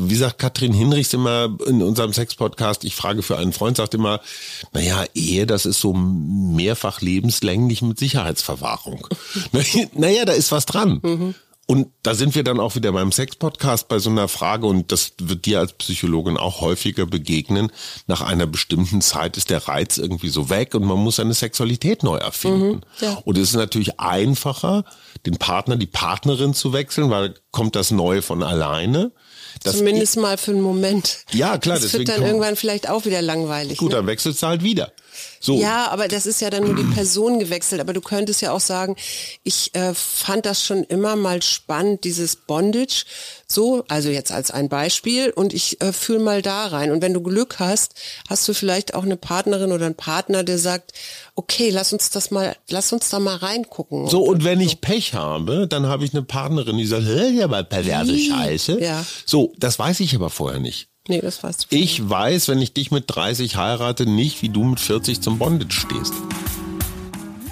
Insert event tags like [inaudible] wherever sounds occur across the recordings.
wie sagt Katrin Hinrichs immer in unserem Sex-Podcast, ich frage für einen Freund, sagt immer, naja, Ehe, das ist so mehrfach lebenslänglich mit Sicherheitsverwahrung. [laughs] naja, da ist was dran. Mhm. Und da sind wir dann auch wieder beim Sex-Podcast bei so einer Frage, und das wird dir als Psychologin auch häufiger begegnen. Nach einer bestimmten Zeit ist der Reiz irgendwie so weg und man muss seine Sexualität neu erfinden. Mhm, ja. Und es ist natürlich einfacher, den Partner, die Partnerin zu wechseln, weil kommt das Neue von alleine. Zumindest mal für einen Moment. Ja, klar. Das wird dann irgendwann vielleicht auch wieder langweilig. Gut, ne? dann wechselst du halt wieder. So. Ja, aber das ist ja dann nur die [clears throat] Person gewechselt. Aber du könntest ja auch sagen, ich äh, fand das schon immer mal spannend, dieses Bondage. So, also jetzt als ein Beispiel. Und ich äh, fühle mal da rein. Und wenn du Glück hast, hast du vielleicht auch eine Partnerin oder einen Partner, der sagt, okay, lass uns das mal, lass uns da mal reingucken. So, und wenn so. ich Pech habe, dann habe ich eine Partnerin, die sagt, hör ja mal perverse Scheiße. Ja. So, das weiß ich aber vorher nicht. Nee, das weißt du. Ich weiß, wenn ich dich mit 30 heirate, nicht, wie du mit 40 zum Bondage stehst.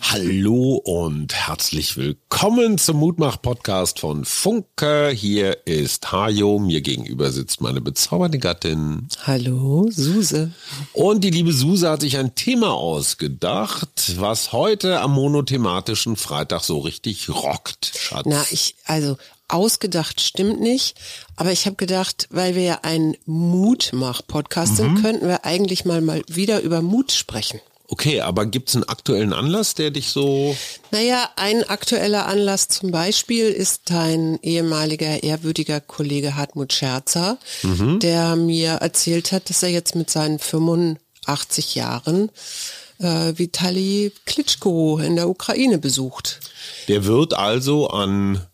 Hallo und herzlich willkommen zum Mutmach-Podcast von Funke. Hier ist Hajo, mir gegenüber sitzt meine bezaubernde Gattin. Hallo, Suse. Und die liebe Suse hat sich ein Thema ausgedacht, was heute am monothematischen Freitag so richtig rockt, Schatz. Na, ich, also ausgedacht stimmt nicht, aber ich habe gedacht, weil wir ja ein Mutmach-Podcast mhm. sind, könnten wir eigentlich mal, mal wieder über Mut sprechen. Okay, aber gibt's einen aktuellen Anlass, der dich so... Naja, ein aktueller Anlass zum Beispiel ist dein ehemaliger ehrwürdiger Kollege Hartmut Scherzer, mhm. der mir erzählt hat, dass er jetzt mit seinen 85 Jahren äh, Vitali Klitschko in der Ukraine besucht. Der wird also an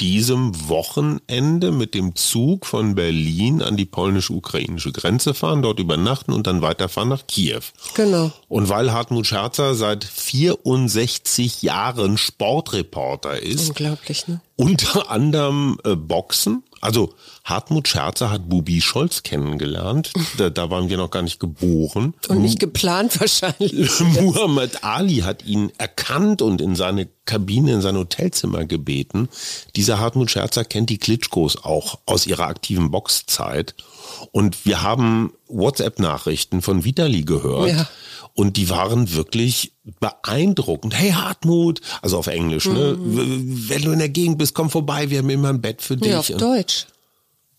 diesem Wochenende mit dem Zug von Berlin an die polnisch-ukrainische Grenze fahren, dort übernachten und dann weiterfahren nach Kiew. Genau. Und weil Hartmut Scherzer seit 64 Jahren Sportreporter ist. Unglaublich, ne? Unter anderem äh, Boxen. Also Hartmut Scherzer hat Bubi Scholz kennengelernt. Da, da waren wir noch gar nicht geboren. [laughs] Und nicht geplant wahrscheinlich. [laughs] Muhammad Ali hat ihn erkannt und in seine Kabine, in sein Hotelzimmer gebeten. Dieser Hartmut Scherzer kennt die Klitschkos auch aus ihrer aktiven Boxzeit. Und wir haben WhatsApp-Nachrichten von Vitali gehört. Ja. Und die waren wirklich beeindruckend. Hey Hartmut, also auf Englisch, ne? Mhm. Wenn du in der Gegend bist, komm vorbei, wir haben immer ein Bett für dich. Ja, auf Deutsch.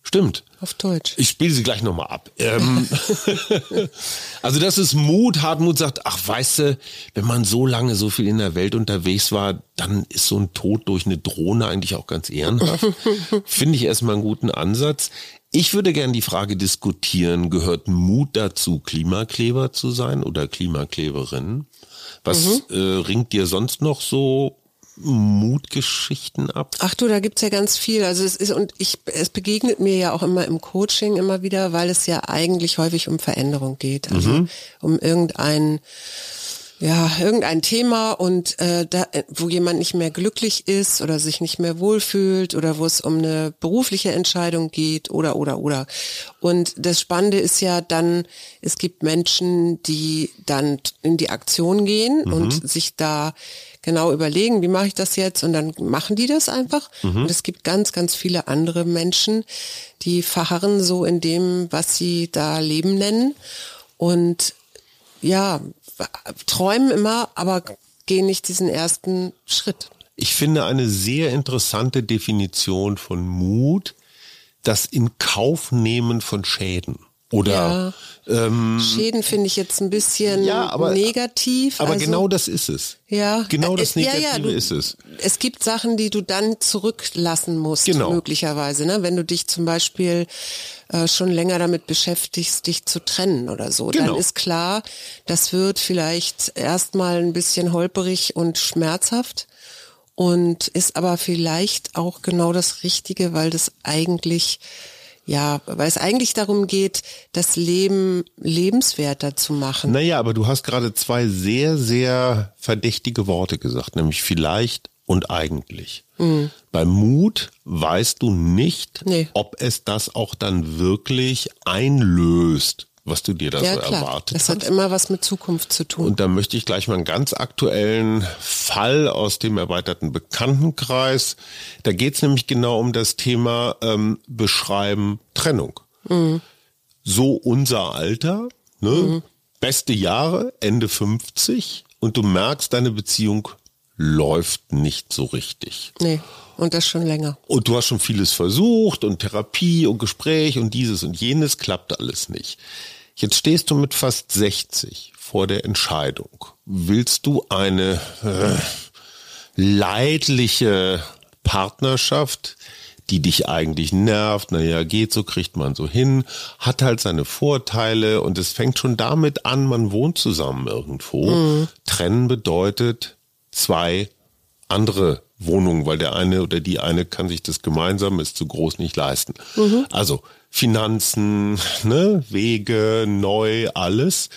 Stimmt. Auf Deutsch. Ich spiele sie gleich nochmal ab. Ähm, [laughs] [laughs] also das ist Mut. Hartmut sagt, ach weißt du, wenn man so lange so viel in der Welt unterwegs war, dann ist so ein Tod durch eine Drohne eigentlich auch ganz ehrenhaft. [laughs] Finde ich erstmal einen guten Ansatz. Ich würde gern die Frage diskutieren, gehört Mut dazu, Klimakleber zu sein oder Klimakleberin? Was mhm. äh, ringt dir sonst noch so Mutgeschichten ab? Ach du, da gibt's ja ganz viel. Also es ist, und ich, es begegnet mir ja auch immer im Coaching immer wieder, weil es ja eigentlich häufig um Veränderung geht. Also mhm. um irgendein ja, irgendein Thema und äh, da, wo jemand nicht mehr glücklich ist oder sich nicht mehr wohlfühlt oder wo es um eine berufliche Entscheidung geht oder oder oder. Und das Spannende ist ja dann, es gibt Menschen, die dann in die Aktion gehen mhm. und sich da genau überlegen, wie mache ich das jetzt und dann machen die das einfach. Mhm. Und es gibt ganz, ganz viele andere Menschen, die verharren so in dem, was sie da Leben nennen. Und ja, träumen immer, aber gehen nicht diesen ersten Schritt. Ich finde eine sehr interessante Definition von Mut, das in Kauf nehmen von Schäden. Oder ja. ähm, Schäden finde ich jetzt ein bisschen ja, aber, negativ. Aber also, genau das ist es. Ja. Genau das Negative ja, ja, du, ist es. Es gibt Sachen, die du dann zurücklassen musst, genau. möglicherweise. Ne? Wenn du dich zum Beispiel äh, schon länger damit beschäftigst, dich zu trennen oder so, genau. dann ist klar, das wird vielleicht erstmal ein bisschen holperig und schmerzhaft und ist aber vielleicht auch genau das Richtige, weil das eigentlich ja, weil es eigentlich darum geht, das Leben lebenswerter zu machen. Naja, aber du hast gerade zwei sehr, sehr verdächtige Worte gesagt, nämlich vielleicht und eigentlich. Mhm. Beim Mut weißt du nicht, nee. ob es das auch dann wirklich einlöst, was du dir da ja, so klar. erwartet das hat immer was mit Zukunft zu tun. Und da möchte ich gleich mal einen ganz aktuellen Fall aus dem erweiterten Bekanntenkreis. Da geht es nämlich genau um das Thema ähm, Beschreiben Trennung. Mhm. So unser Alter, ne? Mhm. beste Jahre, Ende 50 und du merkst, deine Beziehung läuft nicht so richtig. Nee. Und das schon länger. Und du hast schon vieles versucht und Therapie und Gespräch und dieses und jenes klappt alles nicht. Jetzt stehst du mit fast 60 vor der Entscheidung. Willst du eine äh, leidliche Partnerschaft, die dich eigentlich nervt, naja, geht so, kriegt man so hin, hat halt seine Vorteile und es fängt schon damit an, man wohnt zusammen irgendwo. Mhm. Trennen bedeutet zwei andere Wohnungen, weil der eine oder die eine kann sich das gemeinsam, ist zu groß nicht leisten. Mhm. Also Finanzen, [laughs] ne, Wege, neu, alles,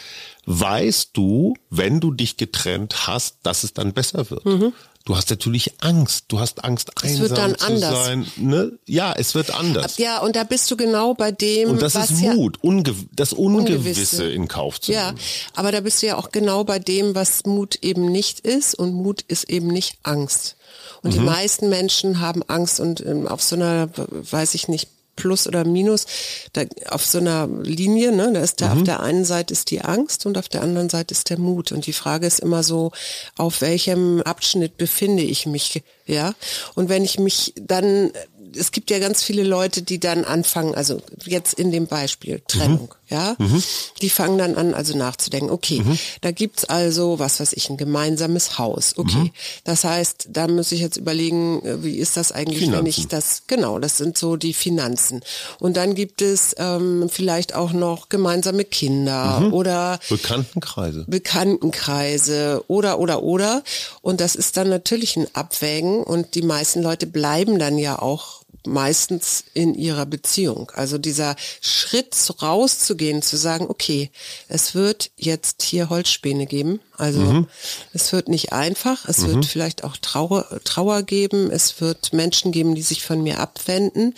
weißt du, wenn du dich getrennt hast, dass es dann besser wird. Mhm. Du hast natürlich Angst. Du hast Angst, es einsam wird dann zu anders. sein. Ne? Ja, es wird anders. Ja, und da bist du genau bei dem. Und das was ist Mut, ja, Unge das Ungewisse, Ungewisse, in Kauf zu nehmen. Ja, aber da bist du ja auch genau bei dem, was Mut eben nicht ist. Und Mut ist eben nicht Angst. Und mhm. die meisten Menschen haben Angst und ähm, auf so einer, weiß ich nicht, Plus oder Minus, da auf so einer Linie, ne, da ist da mhm. auf der einen Seite ist die Angst und auf der anderen Seite ist der Mut. Und die Frage ist immer so, auf welchem Abschnitt befinde ich mich, ja? Und wenn ich mich dann es gibt ja ganz viele Leute, die dann anfangen, also jetzt in dem Beispiel Trennung, mhm. Ja, mhm. die fangen dann an, also nachzudenken, okay, mhm. da gibt's also, was weiß ich, ein gemeinsames Haus, okay. Mhm. Das heißt, da muss ich jetzt überlegen, äh, wie ist das eigentlich, Finanzen. wenn ich das, genau, das sind so die Finanzen. Und dann gibt es ähm, vielleicht auch noch gemeinsame Kinder mhm. oder Bekanntenkreise. Bekanntenkreise oder oder oder. Und das ist dann natürlich ein Abwägen und die meisten Leute bleiben dann ja auch meistens in ihrer Beziehung. Also dieser Schritt rauszugehen, zu sagen, okay, es wird jetzt hier Holzspäne geben. Also mhm. es wird nicht einfach, es mhm. wird vielleicht auch Trauer, Trauer geben, es wird Menschen geben, die sich von mir abwenden,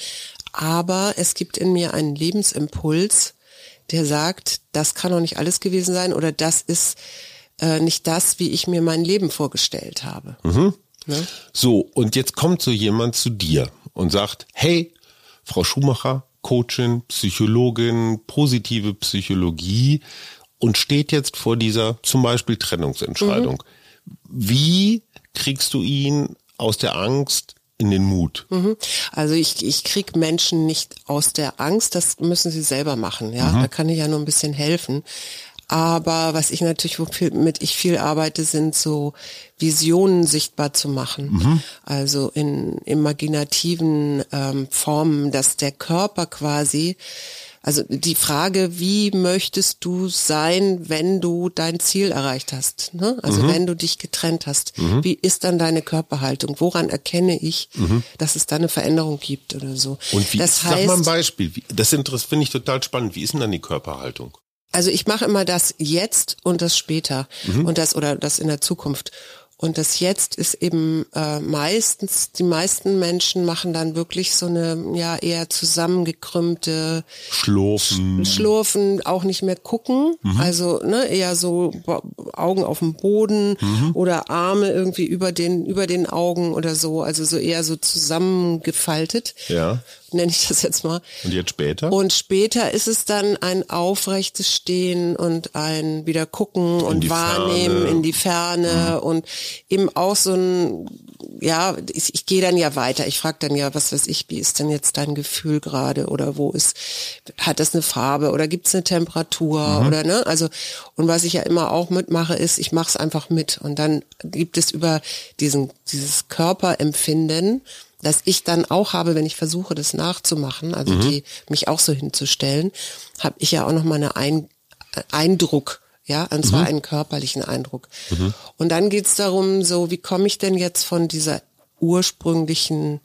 aber es gibt in mir einen Lebensimpuls, der sagt, das kann doch nicht alles gewesen sein oder das ist äh, nicht das, wie ich mir mein Leben vorgestellt habe. Mhm. Ne? So, und jetzt kommt so jemand zu dir und sagt, hey, Frau Schumacher, Coachin, Psychologin, positive Psychologie und steht jetzt vor dieser zum Beispiel Trennungsentscheidung. Mhm. Wie kriegst du ihn aus der Angst in den Mut? Mhm. Also ich, ich krieg Menschen nicht aus der Angst, das müssen sie selber machen. Ja, mhm. da kann ich ja nur ein bisschen helfen. Aber was ich natürlich, womit ich viel arbeite, sind so Visionen sichtbar zu machen. Mhm. Also in imaginativen ähm, Formen, dass der Körper quasi, also die Frage, wie möchtest du sein, wenn du dein Ziel erreicht hast? Ne? Also mhm. wenn du dich getrennt hast, mhm. wie ist dann deine Körperhaltung? Woran erkenne ich, mhm. dass es da eine Veränderung gibt oder so? Und wie, das heißt, sag mal ein Beispiel. Das finde ich total spannend. Wie ist denn dann die Körperhaltung? Also ich mache immer das jetzt und das später mhm. und das oder das in der Zukunft. Und das jetzt ist eben äh, meistens, die meisten Menschen machen dann wirklich so eine ja eher zusammengekrümmte Schlurfen. Schlurfen, auch nicht mehr gucken. Mhm. Also ne, eher so Augen auf dem Boden mhm. oder Arme irgendwie über den, über den Augen oder so. Also so eher so zusammengefaltet. Ja [laughs] nenne ich das jetzt mal. Und jetzt später? Und später ist es dann ein aufrechtes Stehen und ein wieder gucken in und wahrnehmen Ferne. in die Ferne mhm. und eben auch so ein, ja, ich, ich gehe dann ja weiter. Ich frage dann ja, was weiß ich, wie ist denn jetzt dein Gefühl gerade oder wo ist, hat das eine Farbe oder gibt es eine Temperatur mhm. oder ne? Also und was ich ja immer auch mitmache, ist, ich mache es einfach mit und dann gibt es über diesen dieses Körperempfinden das ich dann auch habe, wenn ich versuche, das nachzumachen, also mhm. die mich auch so hinzustellen, habe ich ja auch noch mal eine Ein Eindruck, ja, und zwar mhm. einen körperlichen Eindruck. Mhm. Und dann geht's darum, so wie komme ich denn jetzt von dieser ursprünglichen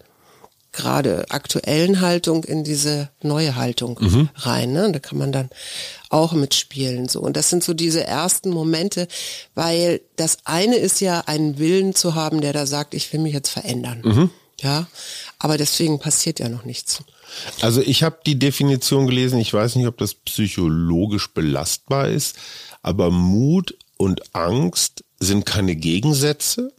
gerade aktuellen Haltung in diese neue Haltung Mhm. rein. Ne? Da kann man dann auch mitspielen. So. Und das sind so diese ersten Momente, weil das eine ist ja, einen Willen zu haben, der da sagt, ich will mich jetzt verändern. Mhm. Ja, aber deswegen passiert ja noch nichts. Also ich habe die Definition gelesen, ich weiß nicht, ob das psychologisch belastbar ist, aber Mut und Angst sind keine Gegensätze,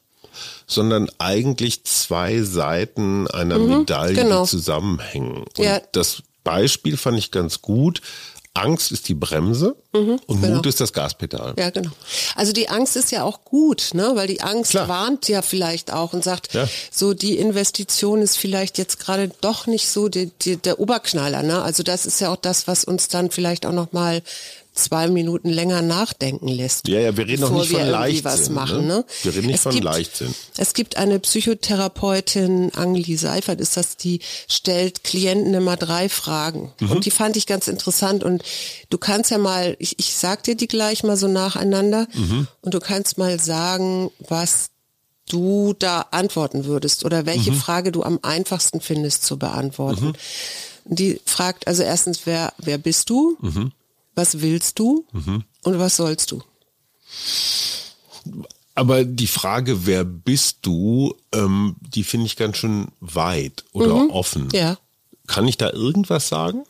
sondern eigentlich zwei Seiten einer Medaille, genau. die zusammenhängen. Und Ja. das Beispiel fand ich ganz gut. Angst ist die Bremse und genau. Mut ist das Gaspedal. Ja, genau. Also die Angst ist ja auch gut, ne? Weil die Angst Klar. warnt ja vielleicht auch und sagt, Ja. so die Investition ist vielleicht jetzt gerade doch nicht so die, die, der Oberknaller, ne? Also das ist ja auch das, was uns dann vielleicht auch noch mal zwei Minuten länger nachdenken lässt. Ja, ja, wir reden doch bevor nicht von wir irgendwie Leichtsinn, was machen, ne? ne? Wir reden nicht Es von gibt, Leichtsinn. Es gibt eine Psychotherapeutin, Angeli Seifert ist das, die stellt Klienten immer drei Fragen. Mhm. Und die fand ich ganz interessant. Und du kannst ja mal, ich, ich sag dir die gleich mal so nacheinander. Mhm. Und du kannst mal sagen, was du da antworten würdest oder welche Mhm. Frage du am einfachsten findest zu beantworten. Die fragt also erstens, wer, wer bist du? Mhm. Was willst du? Und was sollst du? Aber die Frage, wer bist du, ähm, die finde ich ganz schön weit oder offen. Mhm. Ja. Kann ich da irgendwas sagen?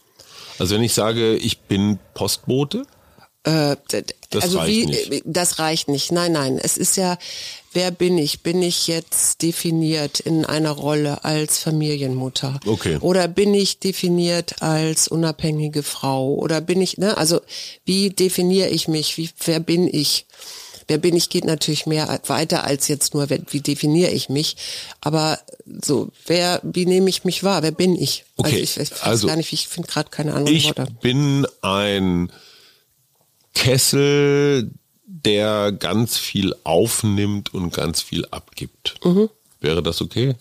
Also wenn ich sage, ich bin Postbote, Äh, Das also reicht wie, nicht. äh, das reicht nicht. Nein, nein. Es ist ja, wer bin ich? Bin ich jetzt definiert in einer Rolle als Familienmutter? Okay. Oder bin ich definiert als unabhängige Frau? Oder bin ich, ne? Also wie definiere ich mich? Wie, wer bin ich? Wer bin ich geht natürlich mehr weiter als jetzt nur, wie definiere ich mich. Aber so, wer, wie nehme ich mich wahr? Wer bin ich? Okay, Also ich, ich weiß also gar nicht, wie- ich finde gerade keine anderen ich Worte. bin ein Kessel, der ganz viel aufnimmt und ganz viel abgibt. Mhm. Wäre das okay?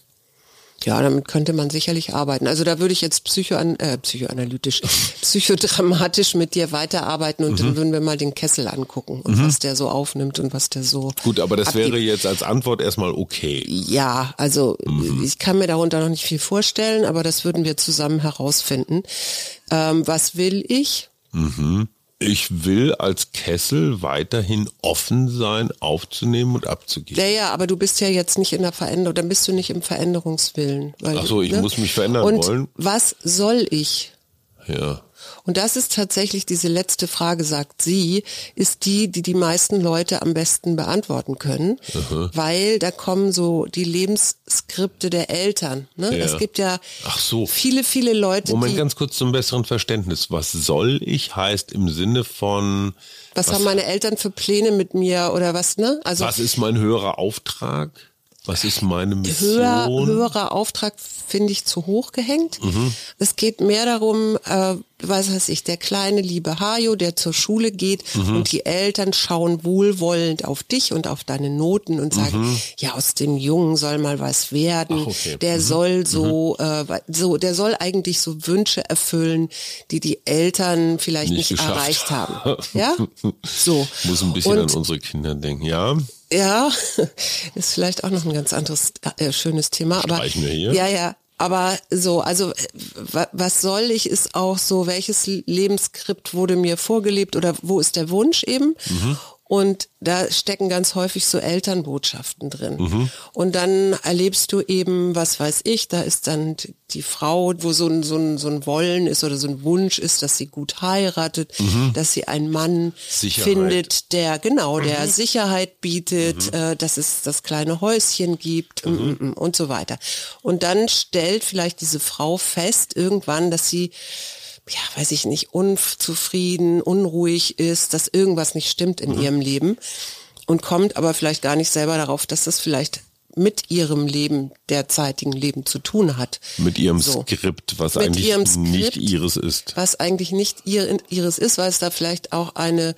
Ja, damit könnte man sicherlich arbeiten. Also da würde ich jetzt psychoan äh, psychoanalytisch, [laughs] psychodramatisch mit dir weiterarbeiten und Mhm. dann würden wir mal den Kessel angucken und was der so aufnimmt und was der so. Gut, aber das abgibt. wäre jetzt als Antwort erstmal okay. Ja, also Mhm. ich kann mir darunter noch nicht viel vorstellen, aber das würden wir zusammen herausfinden. Ähm, was will ich? Ich will als Kessel weiterhin offen sein, aufzunehmen und abzugeben. Ja, ja, aber du bist ja jetzt nicht in der Veränderung, dann bist du nicht im Veränderungswillen. Weil, Ach so, ich muss mich verändern und wollen. Was soll ich? Ja. Und das ist tatsächlich diese letzte Frage, sagt sie, ist die, die die meisten Leute am besten beantworten können, weil da kommen so die Lebensskripte der Eltern. Ne? Ja. Es gibt ja Ach so. viele, viele Leute, Moment, ganz kurz zum besseren Verständnis. Was soll ich heißt im Sinne von, was, haben meine Eltern für Pläne mit mir oder was, ne? Also was ist mein höherer Auftrag? Was ist meine höher, Mission? höherer Auftrag finde ich zu hoch gehängt. Mhm. Es geht mehr darum, äh, was weiß ich, der kleine liebe Hajo, der zur Schule geht Mhm. und die Eltern schauen wohlwollend auf dich und auf deine Noten und sagen, ja, aus dem Jungen soll mal was werden. Mhm. Ach, okay. Mhm. Der soll so, äh, so, der soll eigentlich so Wünsche erfüllen, die die Eltern vielleicht Nicht nicht, erreicht haben. [laughs] Ja, so. Muss ein bisschen und, an unsere Kinder denken, ja? Ja, [laughs] ist vielleicht auch noch ein ganz anderes äh, schönes Thema. Aber Streichen wir hier. ja, ja. Aber so, also äh, wa- was soll ich, ist auch so, welches Lebensskript wurde mir vorgelebt oder wo ist der Wunsch eben? Mhm. Und da stecken ganz häufig so Elternbotschaften drin. Mhm. Und dann erlebst du eben, was weiß ich, da ist dann die Frau, wo so ein, so ein, so ein Wollen ist oder so ein Wunsch ist, dass sie gut heiratet, dass sie einen Mann Mhm. Sicherheit. findet, der genau, der Mhm. Sicherheit bietet, äh, dass es das kleine Häuschen gibt mm, mm, mm, und so weiter. Und dann stellt vielleicht diese Frau fest irgendwann, dass sie ja, weiß ich nicht, unzufrieden, unruhig ist, dass irgendwas nicht stimmt Mhm. in ihrem Leben und kommt aber vielleicht gar nicht selber darauf, dass das vielleicht mit ihrem Leben, derzeitigen Leben zu tun hat. Mit ihrem So. Skript, was Mit eigentlich ihrem nicht Skript. ihres ist. was eigentlich nicht ihr, ihres ist, weil es da vielleicht auch eine,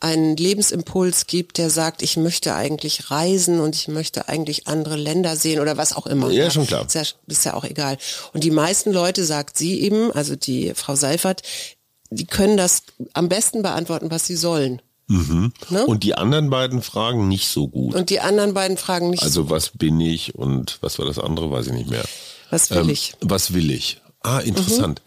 einen Lebensimpuls gibt, der sagt, ich möchte eigentlich reisen und ich möchte eigentlich andere Länder sehen oder was auch immer. Ja, schon klar. Ist ja, ist ja auch egal. Und die meisten Leute, sagt sie eben, also die Frau Seifert, die können das am besten beantworten, was sie sollen. Ne? Und die anderen beiden Fragen nicht so gut. Und die anderen beiden fragen nicht Also was bin ich und was war das andere, weiß ich nicht mehr. Was will ich? Was will ich? Ah, interessant.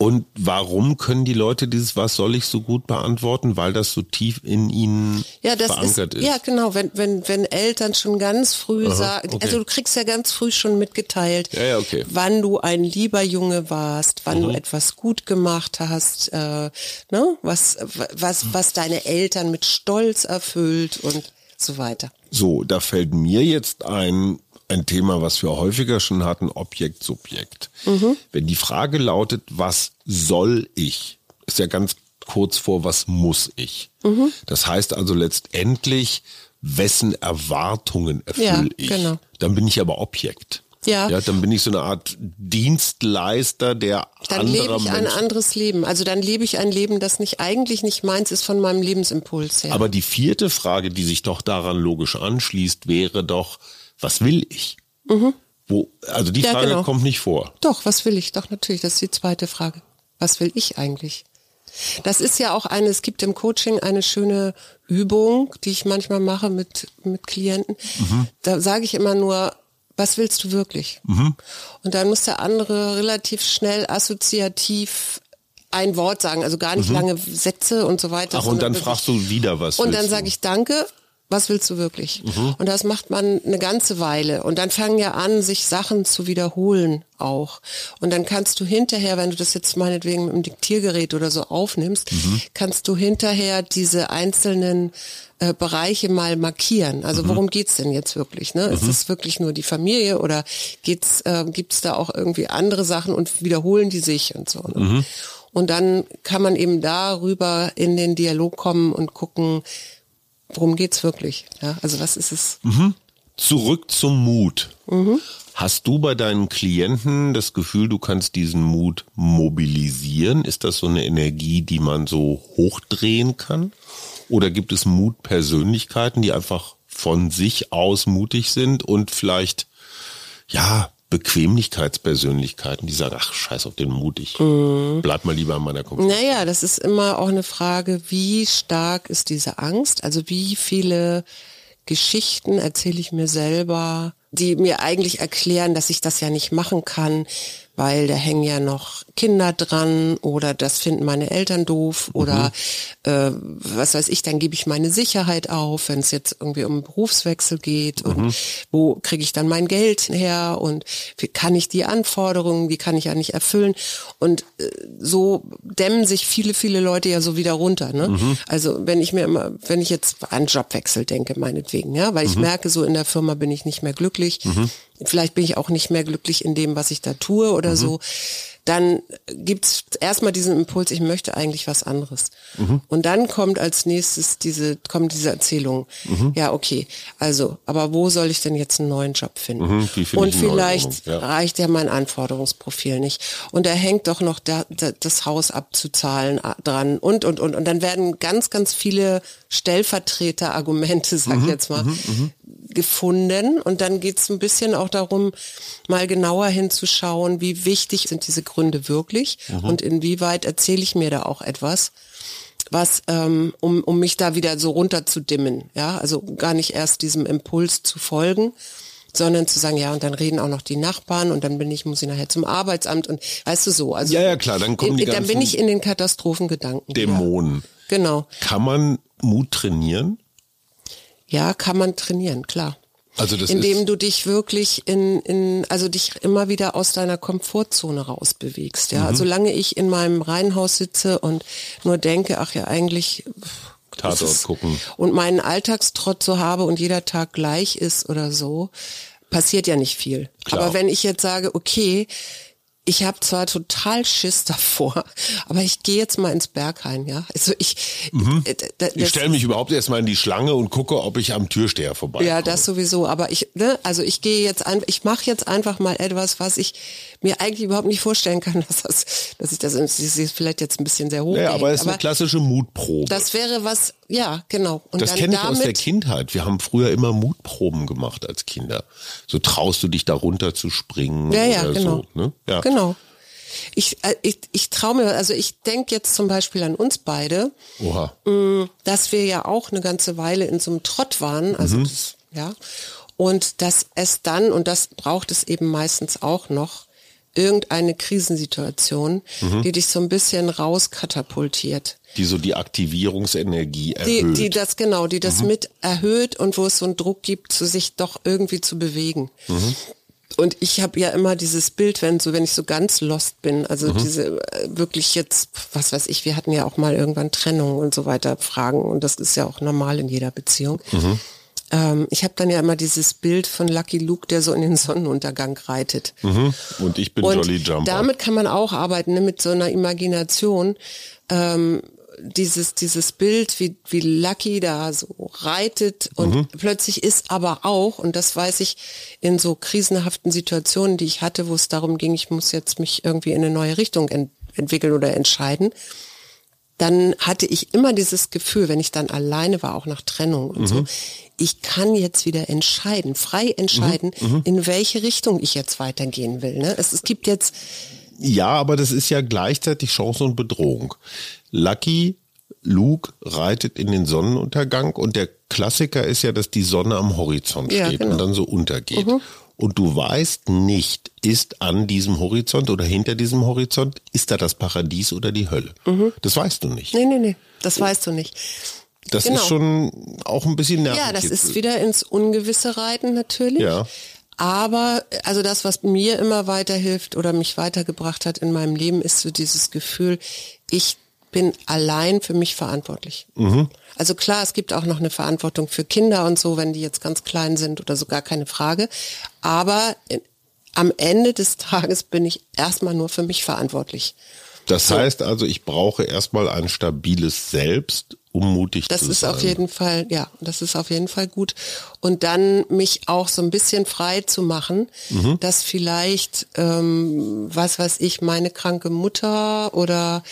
Und warum können die Leute dieses Was soll ich so gut beantworten? Weil das so tief in ihnen Ja, das ist, verankert ist. ja genau, wenn, wenn, wenn Eltern schon ganz früh sagen, okay. also du kriegst ja ganz früh schon mitgeteilt, Ja, ja, okay. wann du ein lieber Junge warst, wann Mhm. du etwas gut gemacht hast, äh, ne, was, was, was deine Eltern mit Stolz erfüllt und so weiter. So, da fällt mir jetzt ein, ein Thema, was wir häufiger schon hatten, Objekt, Subjekt. Wenn die Frage lautet, was soll ich, ist ja ganz kurz vor, was muss ich. Das heißt also letztendlich, wessen Erwartungen erfülle Ja, ich. genau. Dann bin ich aber Objekt. Ja. ja. Dann bin ich so eine Art Dienstleister, der Dann lebe ich ein Menschen anderes Leben. Also dann lebe ich ein Leben, das nicht eigentlich nicht meins ist von meinem Lebensimpuls her. Aber die vierte Frage, die sich doch daran logisch anschließt, wäre doch, was will ich? Wo, also die Mhm. Ja, Frage genau. kommt nicht vor. Doch, was will ich? Doch, natürlich, das ist die zweite Frage. Was will ich eigentlich? Das ist ja auch eine, es gibt im Coaching eine schöne Übung, die ich manchmal mache mit, mit Klienten. Da sage ich immer nur, was willst du wirklich? Und dann muss der andere relativ schnell assoziativ ein Wort sagen, also gar nicht lange Sätze und so weiter. Ach, und dann fragst du wieder, was und dann sage ich Danke, was willst du wirklich? Mhm. Und das macht man eine ganze Weile. Und dann fangen ja an, sich Sachen zu wiederholen auch. Und dann kannst du hinterher, wenn du das jetzt meinetwegen mit dem Diktiergerät oder so aufnimmst, Mhm. kannst du hinterher diese einzelnen äh, Bereiche mal markieren. Also Mhm. worum geht's denn jetzt wirklich? Ne? Ist es wirklich nur die Familie oder geht's, äh, gibt's da auch irgendwie andere Sachen und wiederholen die sich und so? Ne? Mhm. Und dann kann man eben darüber in den Dialog kommen und gucken, worum geht's wirklich? Ja, also was ist es? Zurück zum Mut. Mhm. Hast du bei deinen Klienten das Gefühl, du kannst diesen Mut mobilisieren? Ist das so eine Energie, die man so hochdrehen kann? Oder gibt es Mutpersönlichkeiten, die einfach von sich aus mutig sind und vielleicht, ja, Bequemlichkeitspersönlichkeiten, die sagen, ach, scheiß auf den Mut, ich Mhm. bleib mal lieber in meiner Komfort. Naja, das ist immer auch eine Frage, wie stark ist diese Angst? Also wie viele Geschichten erzähle ich mir selber, die mir eigentlich erklären, dass ich das ja nicht machen kann, weil da hängen ja noch Kinder dran oder das finden meine Eltern doof oder äh, was weiß ich, dann gebe ich meine Sicherheit auf, wenn es jetzt irgendwie um einen Berufswechsel geht und wo kriege ich dann mein Geld her und wie kann ich die Anforderungen, die kann ich ja nicht erfüllen? Und äh, so dämmen sich viele, viele Leute ja so wieder runter. Ne? Also wenn ich mir immer, wenn ich jetzt an Jobwechsel denke, meinetwegen, ja, weil ich merke, so in der Firma bin ich nicht mehr glücklich, vielleicht bin ich auch nicht mehr glücklich in dem, was ich da tue oder so, dann gibt's erstmal diesen Impuls, ich möchte eigentlich was anderes. Und dann kommt als nächstes diese, kommt diese Erzählung. Ja, okay, also, aber wo soll ich denn jetzt einen neuen Job finden? Mhm, wie finde Und vielleicht? Ja. reicht ja mein Anforderungsprofil nicht. Und da hängt doch noch da, da, das Haus abzuzahlen dran und, und, und. Und dann werden ganz, ganz viele Stellvertreter-Argumente, sag ich Mhm, jetzt mal, gefunden. Und dann geht's ein bisschen auch darum, mal genauer hinzuschauen, wie wichtig sind diese Gründe wirklich Mhm. und inwieweit erzähle ich mir da auch etwas was, ähm, um, um mich da wieder so runterzudimmen, ja, also gar nicht erst diesem Impuls zu folgen, sondern zu sagen, ja, und dann reden auch noch die Nachbarn und dann bin ich, muss ich nachher zum Arbeitsamt und weißt du so, also Ja, ja, klar, dann kommen die dann bin ich in den Katastrophengedanken. wieder. Dämonen. Genau. Kann man Mut trainieren? Ja, kann man trainieren, klar. Also das Indem du dich wirklich in, in, also dich immer wieder aus deiner Komfortzone rausbewegst. Ja, Mhm. solange ich in meinem Reihenhaus sitze und nur denke, ach ja, eigentlich Tatort gucken. und meinen Alltagstrott so habe und jeder Tag gleich ist oder so, passiert ja nicht viel. Klar. Aber wenn ich jetzt sage, okay, ich habe zwar total Schiss davor, aber ich gehe jetzt mal ins Berghain, ja. Also ich, äh, d- d- Ich stelle mich überhaupt erstmal in die Schlange und gucke, ob ich am Türsteher vorbei ja, das sowieso. Aber ich, ne, also ich gehe jetzt ein, ich mache jetzt einfach mal etwas, was ich mir eigentlich überhaupt nicht vorstellen kann, [laughs] dass das, dass ich das, das ist vielleicht jetzt ein bisschen sehr hoch. Ja, aber es ist eine klassische Mutprobe. das wäre was, ja, genau. Und das kenne ich aus der Kindheit. Wir haben früher immer Mutproben gemacht als Kinder. So traust du dich da runter zu springen Ja, ja, oder genau. so. Ne? Ja. Genau. Ich, äh, ich, ich traue mir, also ich denke jetzt zum Beispiel an uns beide, Oha. mh, dass wir ja auch eine ganze Weile in so einem Trott waren, also Mhm. das, ja. Und dass es dann, und das braucht es eben meistens auch noch, irgendeine Krisensituation, Mhm. die dich so ein bisschen rauskatapultiert. Die so die Aktivierungsenergie Die, erhöht. Mhm. die das genau, die das mit erhöht und wo es so einen Druck gibt, zu sich doch irgendwie zu bewegen. Mhm. Und ich habe ja immer dieses Bild, wenn so, wenn ich so ganz lost bin, also Mhm. diese äh, wirklich jetzt, was weiß ich, wir hatten ja auch mal irgendwann Trennung und so weiter, Fragen und das ist ja auch normal in jeder Beziehung. Mhm. Ähm, ich habe dann ja immer dieses Bild von Lucky Luke, der so in den [laughs] Sonnenuntergang reitet. Mhm. Und ich bin Und Jolly Jumper. damit kann man auch arbeiten, ne, mit so einer Imagination. Ähm, dieses, dieses Bild, wie, wie Lucky da so reitet und Mhm. plötzlich ist aber auch, und das weiß ich in so krisenhaften Situationen, die ich hatte, wo es darum ging, ich muss jetzt mich irgendwie in eine neue Richtung ent entwickeln oder entscheiden, dann hatte ich immer dieses Gefühl, wenn ich dann alleine war, auch nach Trennung und Mhm. so, ich kann jetzt wieder entscheiden, frei entscheiden, Mhm. in welche Richtung ich jetzt weitergehen will. Ne? Es, es gibt jetzt, Ja, aber das ist ja gleichzeitig Chance und Bedrohung. Lucky Luke reitet in den Sonnenuntergang und der Klassiker ist ja, dass die Sonne am Horizont Ja, steht genau. und dann so untergeht. Und du weißt nicht, ist an diesem Horizont oder hinter diesem Horizont, ist da das Paradies oder die Hölle? Das weißt du nicht. nee, nee, nee, das weißt du nicht. Das genau. ist schon auch ein bisschen nervig. Ja, das ist wieder ins Ungewisse reiten natürlich. Ja. Aber also das, was mir immer weiterhilft oder mich weitergebracht hat in meinem Leben, ist so dieses Gefühl, ich bin allein für mich verantwortlich. Mhm. Also klar, es gibt auch noch eine Verantwortung für Kinder und so, wenn die jetzt ganz klein sind oder so gar keine Frage. Aber in, am Ende des Tages bin ich erstmal nur für mich verantwortlich. Das heißt also, ich brauche erstmal ein stabiles Selbst, um mutig Das zu ist sein. auf jeden Fall, ja, das ist auf jeden Fall gut. Und dann mich auch so ein bisschen frei zu machen, Mhm. dass vielleicht, ähm, was weiß ich, meine kranke Mutter oder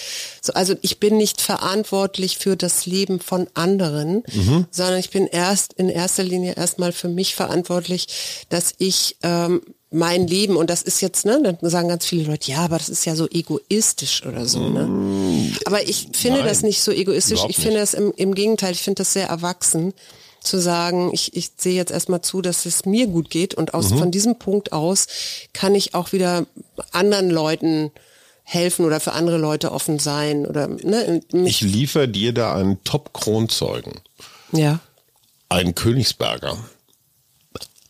so, also ich bin nicht verantwortlich für das Leben von anderen, Mhm. sondern ich bin erst in erster Linie erstmal für mich verantwortlich, dass ich ähm, mein Leben, und das ist jetzt, ne, dann sagen ganz viele Leute, ja, aber das ist ja so egoistisch oder so, ne? Aber ich finde Mm, Nein, das nicht so egoistisch. Ich finde das im, im Gegenteil, ich finde das sehr erwachsen zu sagen, ich, ich sehe jetzt erstmal zu, dass es mir gut geht und aus, Mhm. von diesem Punkt aus kann ich auch wieder anderen Leuten helfen oder für andere Leute offen sein oder ne, Ich liefere dir da einen Top-Kronzeugen. ja, Ein Königsberger.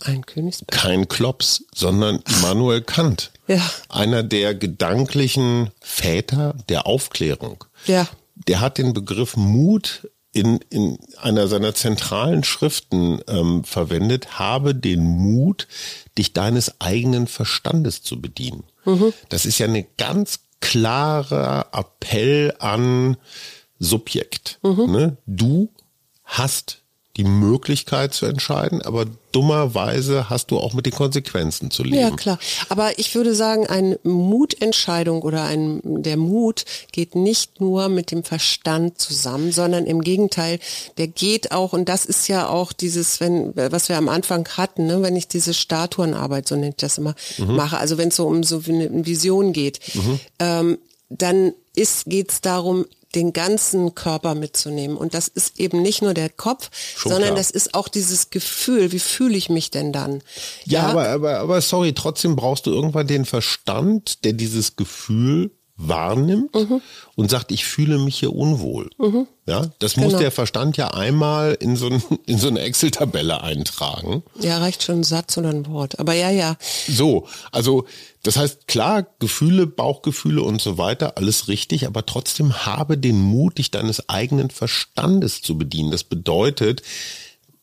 Ein Königsberg. Kein Klops, sondern Immanuel Kant. Ja. Einer der gedanklichen Väter der Aufklärung. Ja. Der hat den Begriff Mut in, in einer seiner zentralen Schriften ähm, verwendet. Habe den Mut, dich deines eigenen Verstandes zu bedienen. Das ist ja eine ganz klarer Appell an Subjekt. Ne? Du hast die Möglichkeit zu entscheiden, aber dummerweise hast du auch mit den Konsequenzen zu leben. Ja, klar. Aber ich würde sagen, eine Mutentscheidung oder ein, der Mut geht nicht nur mit dem Verstand zusammen, sondern im Gegenteil, der geht auch, und das ist ja auch dieses, wenn, was wir am Anfang hatten, ne, wenn ich diese Statuenarbeit, so nennt ich das immer, mache, also wenn es so um so eine Vision geht, ähm, dann ist, geht's darum, den ganzen Körper mitzunehmen. Und das ist eben nicht nur der Kopf, Schon sondern klar. das ist auch dieses Gefühl, wie fühle ich mich denn dann? Ja, Aber, aber, aber sorry, trotzdem brauchst du irgendwann den Verstand, der dieses Gefühl wahrnimmt Mhm. und sagt, ich fühle mich hier unwohl. Ja, das muss Genau. der Verstand ja einmal in so, ein, [laughs] in so eine Excel-Tabelle eintragen. Ja, reicht schon ein Satz oder ein Wort. Aber ja, ja. So, also das heißt, klar, Gefühle, Bauchgefühle und so weiter, alles richtig, aber trotzdem habe den Mut, dich deines eigenen Verstandes zu bedienen. Das bedeutet,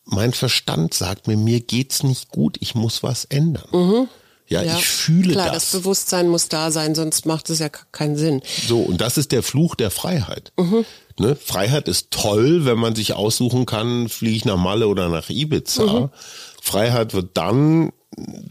mein Verstand sagt mir, mir geht's nicht gut, ich muss was ändern. Ja, ja. ich fühle Klar, das. das Bewusstsein muss da sein, sonst macht es ja keinen Sinn. So, und das ist der Fluch der Freiheit. Mhm. Ne? Freiheit ist toll, wenn man sich aussuchen kann, fliege ich nach Malle oder nach Ibiza. Mhm. Freiheit wird dann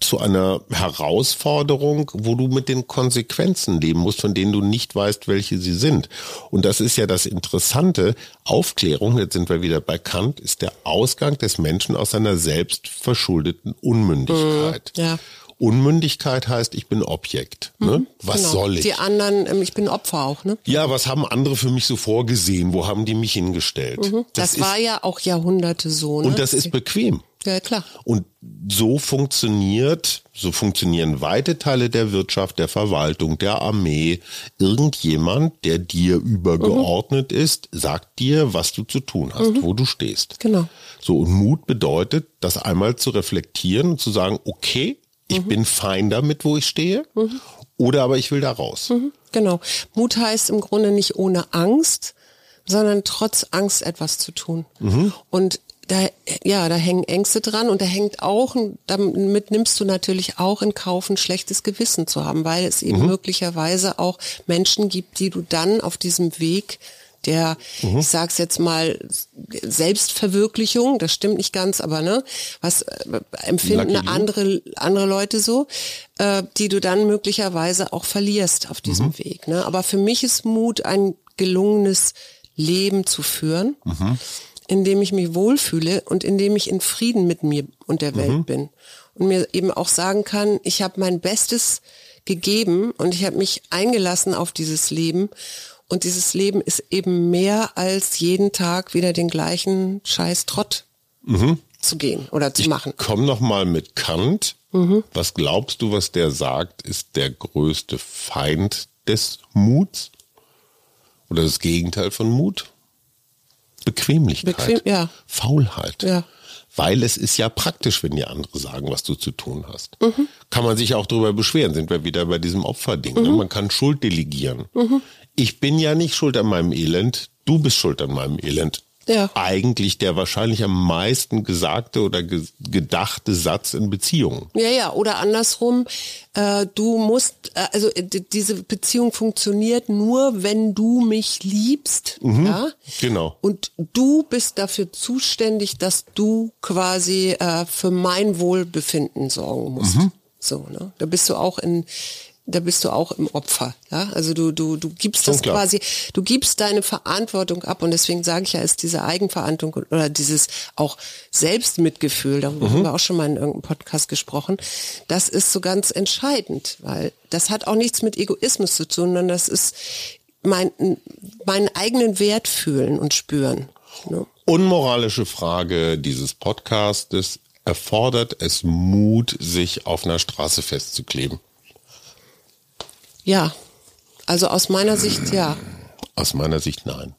zu einer Herausforderung, wo du mit den Konsequenzen leben musst, von denen du nicht weißt, welche sie sind. Und das ist ja das Interessante. Aufklärung, jetzt sind wir wieder bei Kant, ist der Ausgang des Menschen aus seiner selbstverschuldeten Unmündigkeit. Mhm. Ja. Unmündigkeit heißt, ich bin Objekt. Ne? Was Genau. soll ich? Die anderen, ähm, ich bin Opfer auch, ne? Ja, was haben andere für mich so vorgesehen? Wo haben die mich hingestellt? Das, war ja auch Jahrhunderte so, ne? und das ist bequem. Ja, klar. Und so funktioniert, so funktionieren weite Teile der Wirtschaft, der Verwaltung, der Armee. Irgendjemand, der dir übergeordnet mhm. ist, sagt dir, was du zu tun hast, mhm. wo du stehst. Genau. So, und Mut bedeutet, das einmal zu reflektieren und zu sagen, okay, ich mhm. bin fein damit, wo ich stehe, mhm. oder aber ich will da raus. Mhm. Genau. Mut heißt im Grunde nicht ohne Angst, sondern trotz Angst etwas zu tun. Mhm. Und da, ja, da hängen Ängste dran und da hängt auch, damit nimmst du natürlich auch in Kauf, ein schlechtes Gewissen zu haben, weil es eben mhm. möglicherweise auch Menschen gibt, die du dann auf diesem Weg der, mhm. ich sag's jetzt mal, Selbstverwirklichung, das stimmt nicht ganz, aber ne, was äh, empfinden andere, andere Leute so, äh, die du dann möglicherweise auch verlierst auf diesem mhm. Weg. Ne? Aber für mich ist Mut, ein gelungenes Leben zu führen. Mhm in dem ich mich wohlfühle und in dem ich in Frieden mit mir und der Welt mhm. bin. Und mir eben auch sagen kann, ich habe mein Bestes gegeben und ich habe mich eingelassen auf dieses Leben. Und dieses Leben ist eben mehr als jeden Tag wieder den gleichen Scheiß Trott mhm. zu gehen oder zu ich machen. Komm noch mal mit Kant. Mhm. Was glaubst du, was der sagt, ist der größte Feind des Muts? Oder das Gegenteil von Mut? Bequemlichkeit, Bequem, ja. Faulheit. Ja. Weil es ist ja praktisch, wenn die andere sagen, was du zu tun hast. Mhm. Kann man sich auch darüber beschweren, sind wir wieder bei diesem Opferding. Ne? Mhm. Ne? Man kann Schuld delegieren. Mhm. Ich bin ja nicht schuld an meinem Elend, du bist schuld an meinem Elend ja. eigentlich der wahrscheinlich am meisten gesagte oder ge gedachte Satz in Beziehungen. Ja, ja, oder andersrum, äh, du musst, äh, also äh, diese Beziehung funktioniert nur, wenn du mich liebst. Mhm, ja? Genau. Und du bist dafür zuständig, dass du quasi äh, für mein Wohlbefinden sorgen musst. Mhm. So, ne? Da bist du auch in, da bist du auch im Opfer. Ja? Also du, du, du gibst das klar. quasi, du gibst deine Verantwortung ab und deswegen sage ich ja, ist diese Eigenverantwortung oder dieses auch Selbstmitgefühl, darüber mhm. haben wir auch schon mal in irgendeinem Podcast gesprochen, das ist so ganz entscheidend, weil das hat auch nichts mit Egoismus zu tun, sondern das ist mein, meinen eigenen Wert fühlen und spüren. Ne? Unmoralische Frage dieses Podcastes. Erfordert es Mut, sich auf einer Straße festzukleben? Ja, also aus meiner Sicht ja. Aus meiner Sicht nein.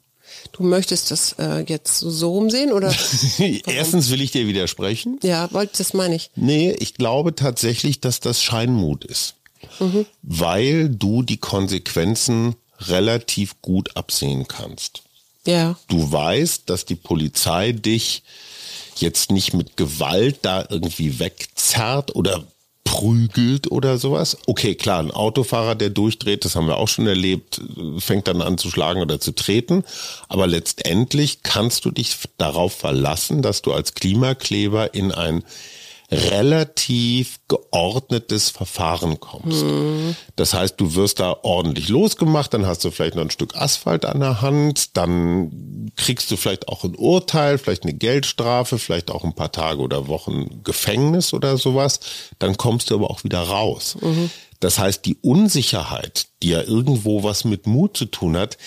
Du möchtest das äh, jetzt so umsehen oder? [laughs] Erstens will ich dir widersprechen. Ja, wollte das meine ich. Nee, ich glaube tatsächlich, dass das Scheinmut ist. Mhm. Weil du die Konsequenzen relativ gut absehen kannst. Ja. Du weißt, dass die Polizei dich jetzt nicht mit Gewalt da irgendwie wegzerrt oder prügelt oder sowas. Okay, klar, ein Autofahrer, der durchdreht, das haben wir auch schon erlebt, fängt dann an zu schlagen oder zu treten. Aber letztendlich kannst du dich darauf verlassen, dass du als Klimakleber in ein relativ geordnetes Verfahren kommst. Mhm. Das heißt, du wirst da ordentlich losgemacht, dann hast du vielleicht noch ein Stück Asphalt an der Hand, dann kriegst du vielleicht auch ein Urteil, vielleicht eine Geldstrafe, vielleicht auch ein paar Tage oder Wochen Gefängnis oder sowas, dann kommst du aber auch wieder raus. Mhm. Das heißt, die Unsicherheit, die ja irgendwo was mit Mut zu tun hat,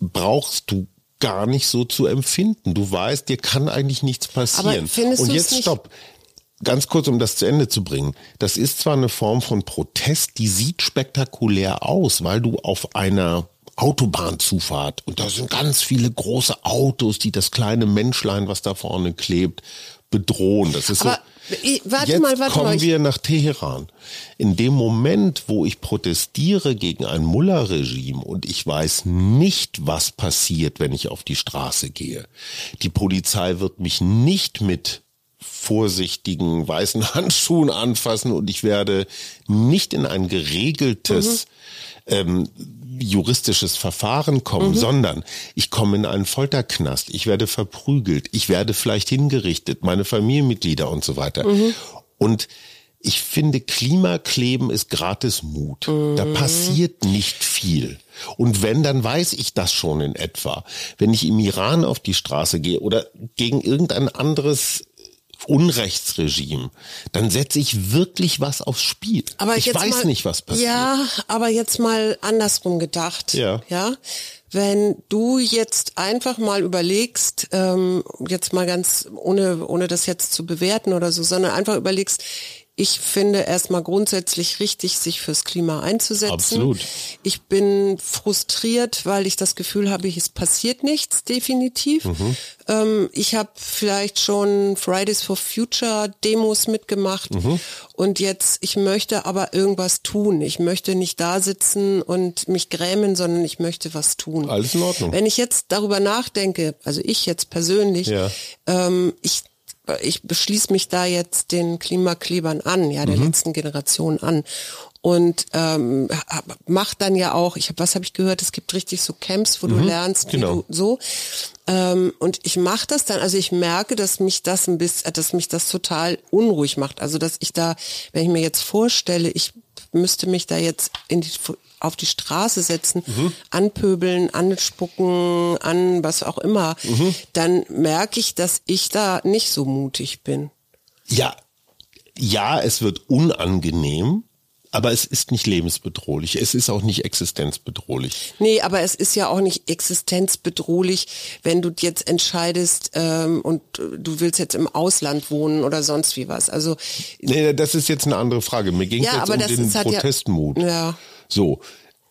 brauchst du gar nicht so zu empfinden. Du weißt, dir kann eigentlich nichts passieren. Und jetzt stopp ganz kurz, um das zu Ende zu bringen. Das ist zwar eine Form von Protest, die sieht spektakulär aus, weil du auf einer Autobahnzufahrt und da sind ganz viele große Autos, die das kleine Menschlein, was da vorne klebt, bedrohen. Das ist Aber so. Ich, warte Jetzt mal, warte kommen mal. wir nach Teheran. In dem Moment, wo ich protestiere gegen ein Mullah-Regime und ich weiß nicht, was passiert, wenn ich auf die Straße gehe. Die Polizei wird mich nicht mit vorsichtigen weißen [laughs] Handschuhen anfassen und ich werde nicht in ein geregeltes mhm. ähm, juristisches Verfahren kommen, mhm. sondern ich komme in einen Folterknast, ich werde verprügelt, ich werde vielleicht hingerichtet, meine Familienmitglieder und so weiter. Mhm. Und ich finde, Klimakleben ist gratis Mut. Mhm. Da passiert nicht viel. Und wenn, dann weiß ich das schon in etwa. Wenn ich im Iran auf die Straße gehe oder gegen irgendein anderes Unrechtsregime, dann setze ich wirklich was aufs Spiel. Aber ich weiß mal, nicht, was passiert. Ja, aber jetzt mal andersrum gedacht. Ja. Ja. Wenn du jetzt einfach mal überlegst, ähm, jetzt mal ganz ohne ohne das jetzt zu bewerten oder so, sondern einfach überlegst, ich finde erstmal grundsätzlich richtig, sich fürs Klima einzusetzen. Absolut. Ich bin frustriert, weil ich das Gefühl habe, es passiert nichts, definitiv. Mhm. Ähm, ich habe vielleicht schon Fridays for Future Demos mitgemacht Mhm. und jetzt, ich möchte aber irgendwas tun. Ich möchte nicht da sitzen und mich grämen, sondern ich möchte was tun. Alles in Ordnung. Wenn ich jetzt darüber nachdenke, also ich jetzt persönlich, Ja. ähm, ich ich beschließe mich da jetzt den Klimaklebern an, ja, Mhm. der letzten Generation an. Und ähm, hab- mach dann ja auch, ich hab, was habe ich gehört, es gibt richtig so Camps, wo du lernst, genau. du so. Ähm, und ich mache das dann, also ich merke, dass mich das ein bisschen, dass mich das total unruhig macht. Also dass ich da, wenn ich mir jetzt vorstelle, ich müsste mich da jetzt in die, auf die Straße setzen, anpöbeln, anspucken, an was auch immer, dann merke ich, dass ich da nicht so mutig bin. Ja, ja, es wird unangenehm, aber es ist nicht lebensbedrohlich. Es ist auch nicht existenzbedrohlich. Nee, aber es ist ja auch nicht existenzbedrohlich, wenn du jetzt entscheidest ähm, und äh, du willst jetzt im Ausland wohnen oder sonst wie was. Also Nee, das ist jetzt eine andere Frage. Mir ging es Ja, jetzt aber um den halt ja- Protestmut. Ja. So.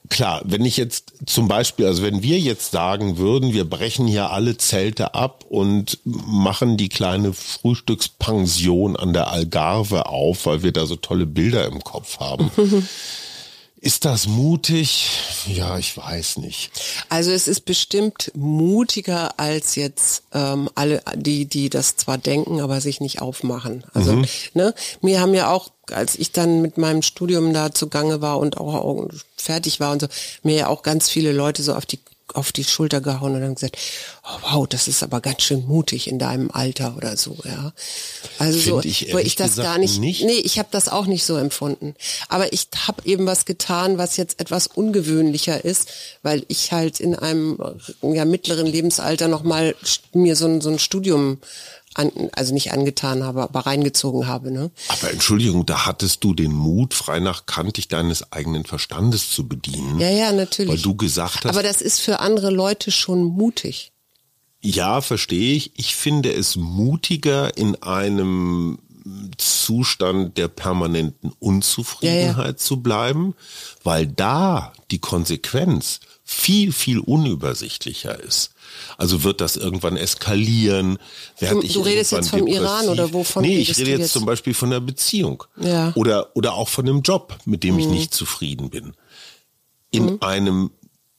Klar, wenn ich jetzt zum Beispiel, also wenn wir jetzt sagen würden, wir brechen hier alle Zelte ab und machen die kleine Frühstückspension an der Algarve auf, weil wir da so tolle Bilder im Kopf haben. [laughs] Ist das mutig? Ja, ich weiß nicht. Also es ist bestimmt mutiger als jetzt ähm, alle, die, die das zwar denken, aber sich nicht aufmachen. Also ne, mir haben ja auch, als ich dann mit meinem Studium da zugange war und auch fertig war und so, mir ja auch ganz viele Leute so auf die auf die Schulter gehauen und dann gesagt, oh, wow, das ist aber ganz schön mutig in deinem Alter oder so, ja. Also so, ich wo ich das gar nicht, nicht. nee, ich habe das auch nicht so empfunden. Aber ich habe eben was getan, was jetzt etwas ungewöhnlicher ist, weil ich halt in einem ja, mittleren Lebensalter nochmal mir so ein, so ein Studium an, also nicht angetan habe, aber reingezogen habe. Ne? Aber Entschuldigung, da hattest du den Mut, frei nach Kant dich deines eigenen Verstandes zu bedienen. Ja, ja, natürlich. Weil du gesagt hast, aber das ist für andere Leute schon mutig. Ja, verstehe ich. Ich finde es mutiger in einem Zustand der permanenten Unzufriedenheit zu bleiben, weil da die Konsequenz viel, viel unübersichtlicher ist. Also wird das irgendwann eskalieren? Werd Du- ich du redest jetzt vom Iran depressiv? oder wovon Nee, ich rede jetzt, jetzt? zum Beispiel von einer Beziehung. Ja. Mhm. Oder, oder auch von einem Job, mit dem ich nicht zufrieden bin. In einem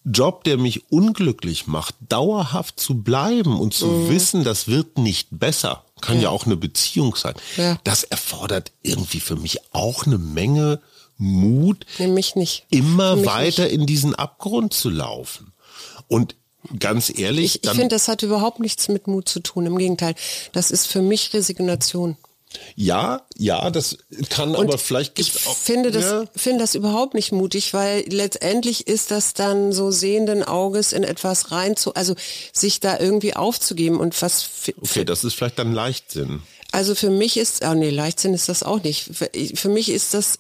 Job, der mich unglücklich macht, dauerhaft zu bleiben und zu Mhm. wissen, das wird nicht besser, kann ja, auch eine Beziehung sein. Ja. Das erfordert irgendwie für mich auch eine Menge Mut, Nämlich nicht. immer weiter in diesen Abgrund zu laufen. Und ganz ehrlich, Ich, ich finde, das hat überhaupt nichts mit Mut zu tun. Im Gegenteil, das ist für mich Resignation. ja, ja, das kann Und aber vielleicht ich gibt's auch, finde das, ja, finde das überhaupt nicht mutig, weil letztendlich ist das dann so sehenden Auges in etwas rein zu, also sich da irgendwie aufzugeben und was, okay, das ist vielleicht dann Leichtsinn. also für mich ist, oh nee, Leichtsinn ist das auch nicht. Für, für mich ist das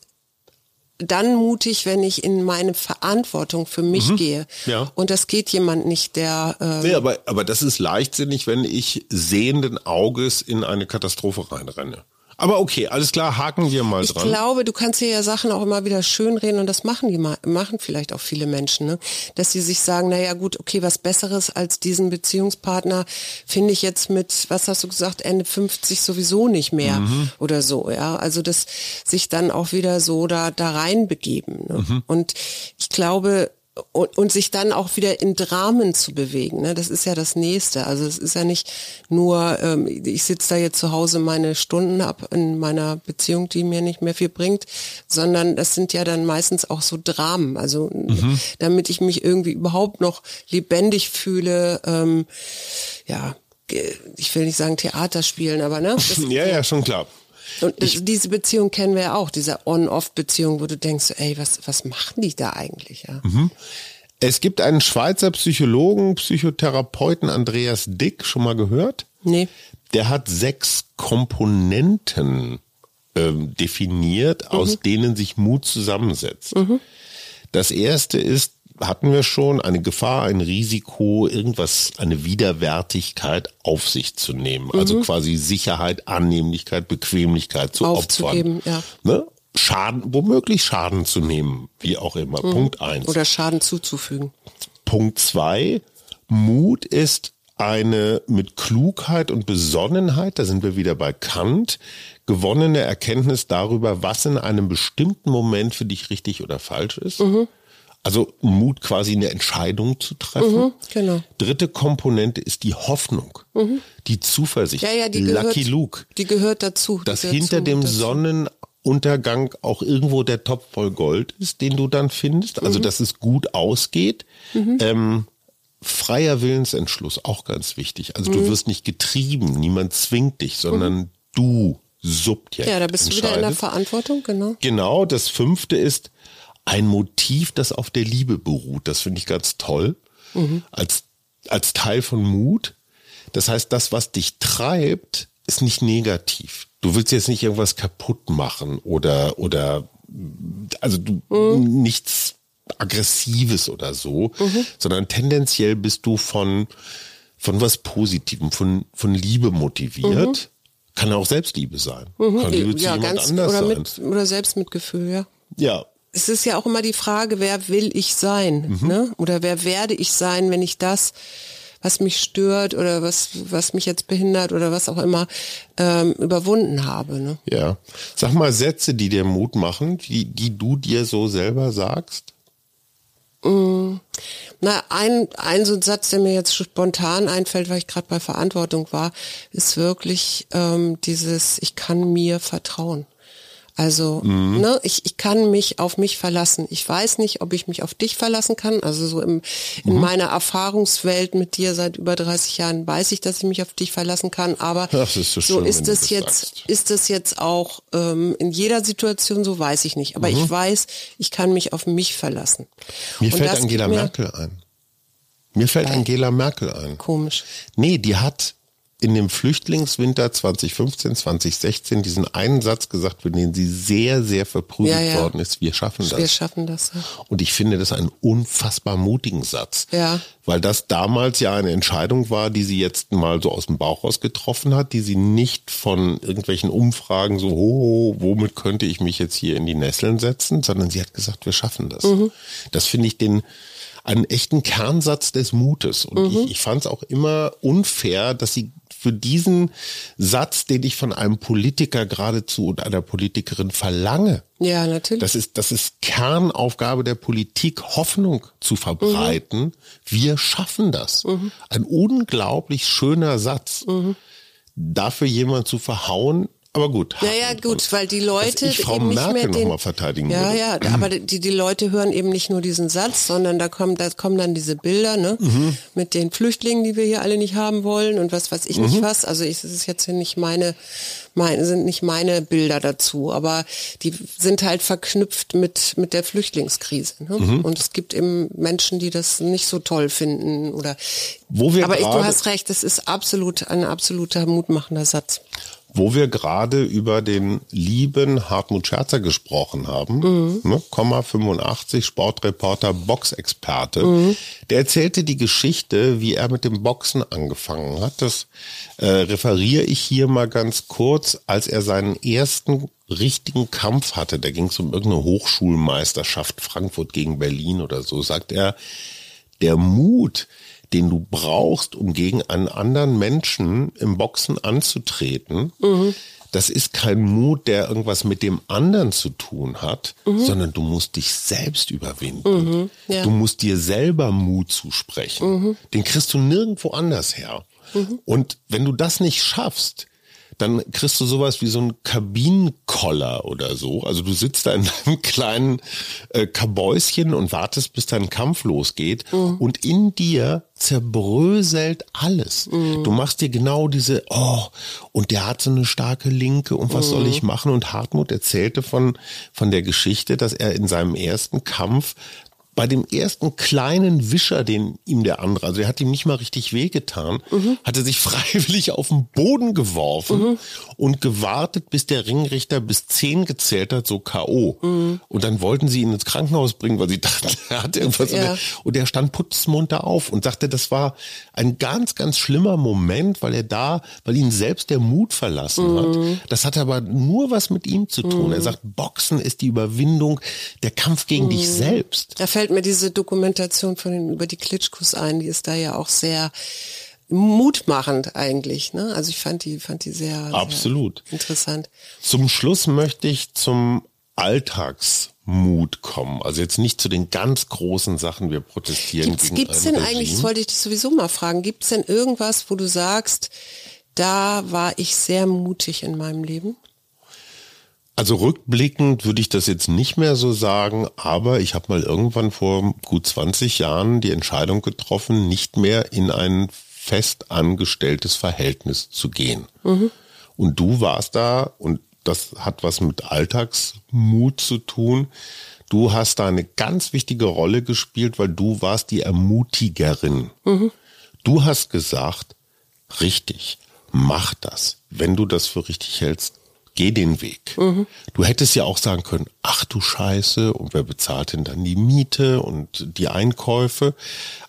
dann mutig, wenn ich in meine Verantwortung für mich gehe. Mhm. Ja. Und das geht jemand nicht, der, äh, Nee, aber, aber das ist leichtsinnig, wenn ich sehenden Auges in eine Katastrophe reinrenne. Aber okay, alles klar, haken wir mal Ich dran. glaube, du kannst dir ja Sachen auch immer wieder schönreden und das machen die ma- machen vielleicht auch viele Menschen, ne? dass sie sich sagen, na ja gut, okay, was Besseres als diesen Beziehungspartner finde ich jetzt mit, was hast du gesagt, Ende 50 sowieso nicht mehr Mhm. oder so, ja. Also das sich dann auch wieder so da da reinbegeben. Ne? Mhm. Und ich glaube und, und sich dann auch wieder in Dramen zu bewegen. Ne? Das ist ja das Nächste. Also es ist ja nicht nur, ähm, ich sitze da jetzt zu Hause meine Stunden ab in meiner Beziehung, die mir nicht mehr viel bringt, sondern das sind ja dann meistens auch so Dramen. Also damit ich mich irgendwie überhaupt noch lebendig fühle, ähm, ja, ich will nicht sagen Theater spielen, aber ne? Das, [laughs] Ja, ja, schon klar. Und das, diese Beziehung kennen wir ja auch, diese On-Off-Beziehung, wo du denkst, ey, was, was machen die da eigentlich? Ja? Es gibt einen Schweizer Psychologen, Psychotherapeuten, Andreas Dick, schon mal gehört? Nee. Der hat sechs Komponenten ähm, definiert, aus denen sich Mut zusammensetzt. Das erste ist, hatten wir schon, eine Gefahr, ein Risiko, irgendwas, eine Widerwärtigkeit auf sich zu nehmen. Also quasi Sicherheit, Annehmlichkeit, Bequemlichkeit zu Aufzugeben, opfern. ja. Ne? Schaden, womöglich Schaden zu nehmen, wie auch immer. Punkt eins. Oder Schaden zuzufügen. Punkt zwei, Mut ist eine mit Klugheit und Besonnenheit, da sind wir wieder bei Kant, gewonnene Erkenntnis darüber, was in einem bestimmten Moment für dich richtig oder falsch ist. Mhm. Also Mut quasi eine Entscheidung zu treffen. genau. Dritte Komponente ist die Hoffnung, die Zuversicht. Mhm. Ja, ja, die Lucky gehört, Luke. Die gehört dazu. Die Dass gehört hinter zu- dem dazu. Sonnenuntergang auch irgendwo der Topf voll Gold ist, den du dann findest. Mhm. Also, dass es gut ausgeht. Ähm, freier Willensentschluss, auch ganz wichtig. Also, Mhm. du wirst nicht getrieben, niemand zwingt dich, sondern du subjekt. Ja, da bist du wieder in der. Verantwortung, genau. Genau, das fünfte ist ein Motiv, das auf der Liebe beruht. Das finde ich ganz toll. Als, als Teil von Mut. Das heißt, das, was dich treibt, ist nicht negativ. Du willst jetzt nicht irgendwas kaputt machen oder, oder, also du, nichts Aggressives oder so, sondern tendenziell bist du von, von was Positivem, von, von Liebe motiviert. Kann auch Selbstliebe sein. Kann Liebe zu ja, jemand ganz, anders oder, sein. mit, oder Selbstmitgefühl, ja. Ja, Es ist ja auch immer die Frage, wer will ich sein? Mhm. Ne? Oder wer werde ich sein, wenn ich das, was mich stört oder was, was mich jetzt behindert oder was auch immer, ähm, überwunden habe. Ne? Ja. Sag mal Sätze, die dir Mut machen, die, die du dir so selber sagst. Na, ein, ein so ein Satz, der mir jetzt spontan einfällt, weil ich gerade bei Verantwortung war, ist wirklich ähm, dieses, ich kann mir vertrauen. Also, ne, ich, ich kann mich auf mich verlassen. Ich weiß nicht, ob ich mich auf dich verlassen kann. Also so im, in meiner Erfahrungswelt mit dir seit über 30 Jahren weiß ich, dass ich mich auf dich verlassen kann. Aber ist so so schön, ist es das jetzt, sagst. ist es jetzt auch ähm, in jeder Situation so, weiß ich nicht. Aber ich weiß, ich kann mich auf mich verlassen. Mir Und fällt Angela mir- Merkel ein. Mir fällt Angela Merkel ein. Komisch. Nee, die hat in dem Flüchtlingswinter 2015, 2016 diesen einen Satz gesagt, für den sie sehr, sehr verprügelt Ja, ja. worden ist. Wir schaffen das. Wir schaffen das. Ja. Und ich finde das einen unfassbar mutigen Satz. Ja. Weil das damals ja eine Entscheidung war, die sie jetzt mal so aus dem Bauch raus getroffen hat, die sie nicht von irgendwelchen Umfragen so, oh, womit könnte ich mich jetzt hier in die Nesseln setzen, sondern sie hat gesagt, wir schaffen das. Das finde ich den einen echten Kernsatz des Mutes. Und ich, ich fand es auch immer unfair, dass sie für diesen Satz, den ich von einem Politiker geradezu und einer Politikerin verlange, Ja, natürlich. das ist, das ist Kernaufgabe der Politik, Hoffnung zu verbreiten. Wir schaffen das. Ein unglaublich schöner Satz. Dafür jemand zu verhauen, aber gut. ja, ja, gut, weil die Leute ich Frau eben nicht Merkel mehr noch den, mal verteidigen Ja, würde. ja, aber die, die Leute hören eben nicht nur diesen Satz, sondern da kommen, da kommen dann diese Bilder, ne, Mhm. mit den Flüchtlingen, die wir hier alle nicht haben wollen und was weiß ich Mhm. nicht was. Also ich, es ist jetzt hier nicht meine, meine, sind nicht meine Bilder dazu, aber die sind halt verknüpft mit, mit der Flüchtlingskrise. Ne? Mhm. Und es gibt eben Menschen, die das nicht so toll finden oder, Wo wir aber ich, du hast recht, es ist absolut ein absoluter mutmachender Satz. Wo wir gerade über den lieben Hartmut Scherzer gesprochen haben, ne, Komma 85, Sportreporter, Boxexperte, der erzählte die Geschichte, wie er mit dem Boxen angefangen hat. Das äh, referiere ich hier mal ganz kurz, als er seinen ersten richtigen Kampf hatte. Da ging es um irgendeine Hochschulmeisterschaft Frankfurt gegen Berlin oder so, sagt er, der Mut, den du brauchst, um gegen einen anderen Menschen im Boxen anzutreten, das ist kein Mut, der irgendwas mit dem anderen zu tun hat, sondern du musst dich selbst überwinden. ja. Du musst dir selber Mut zusprechen. Den kriegst du nirgendwo anders her. Und wenn du das nicht schaffst, dann kriegst du sowas wie so ein Kabinenkoller oder so. Also du sitzt da in [laughs] deinem kleinen äh, Kabäuschen und wartest, bis dein Kampf losgeht. Und in dir zerbröselt alles. Du machst dir genau diese, oh, und der hat so eine starke Linke und was soll ich machen? Und Hartmut erzählte von, von der Geschichte, dass er in seinem ersten Kampf bei dem ersten kleinen Wischer, den ihm der andere, also er hat ihm nicht mal richtig wehgetan, mhm. hat er sich [laughs] freiwillig auf den Boden geworfen mhm. und gewartet, bis der Ringrichter bis zehn gezählt hat, so K.O. Mhm. Und dann wollten sie ihn ins Krankenhaus bringen, weil sie [laughs] dachten, er hat irgendwas. Ja. Und er stand putzmunter auf und sagte, das war ein ganz, ganz schlimmer Moment, weil er da, weil ihn selbst der Mut verlassen hat. Mhm. Das hat aber nur was mit ihm zu tun. Er mhm. sagt, Boxen ist die Überwindung, der Kampf gegen dich mhm. selbst. Da fällt mir diese Dokumentation von den, über die Klitschkos ein, die ist da ja auch sehr mutmachend eigentlich. Ne? Also ich fand die, fand die sehr, Absolut. Sehr interessant. Zum Schluss möchte ich zum Alltagsmut kommen. Also jetzt nicht zu den ganz großen Sachen, wir protestieren gibt's, gegen Gibt's denn eigentlich, das wollte ich dich sowieso mal fragen, gibt es denn irgendwas, wo du sagst, da war ich sehr mutig in meinem Leben? Also rückblickend würde ich das jetzt nicht mehr so sagen, aber ich habe mal irgendwann vor gut 20 Jahren die Entscheidung getroffen, nicht mehr in ein fest angestelltes Verhältnis zu gehen. Mhm. Und du warst da, und das hat was mit Alltagsmut zu tun, du hast da eine ganz wichtige Rolle gespielt, weil du warst die Ermutigerin. Mhm. Du hast gesagt, richtig, mach das. Wenn du das für richtig hältst, geh den Weg. Mhm. Du hättest ja auch sagen können, ach du Scheiße, und wer bezahlt denn dann die Miete und die Einkäufe?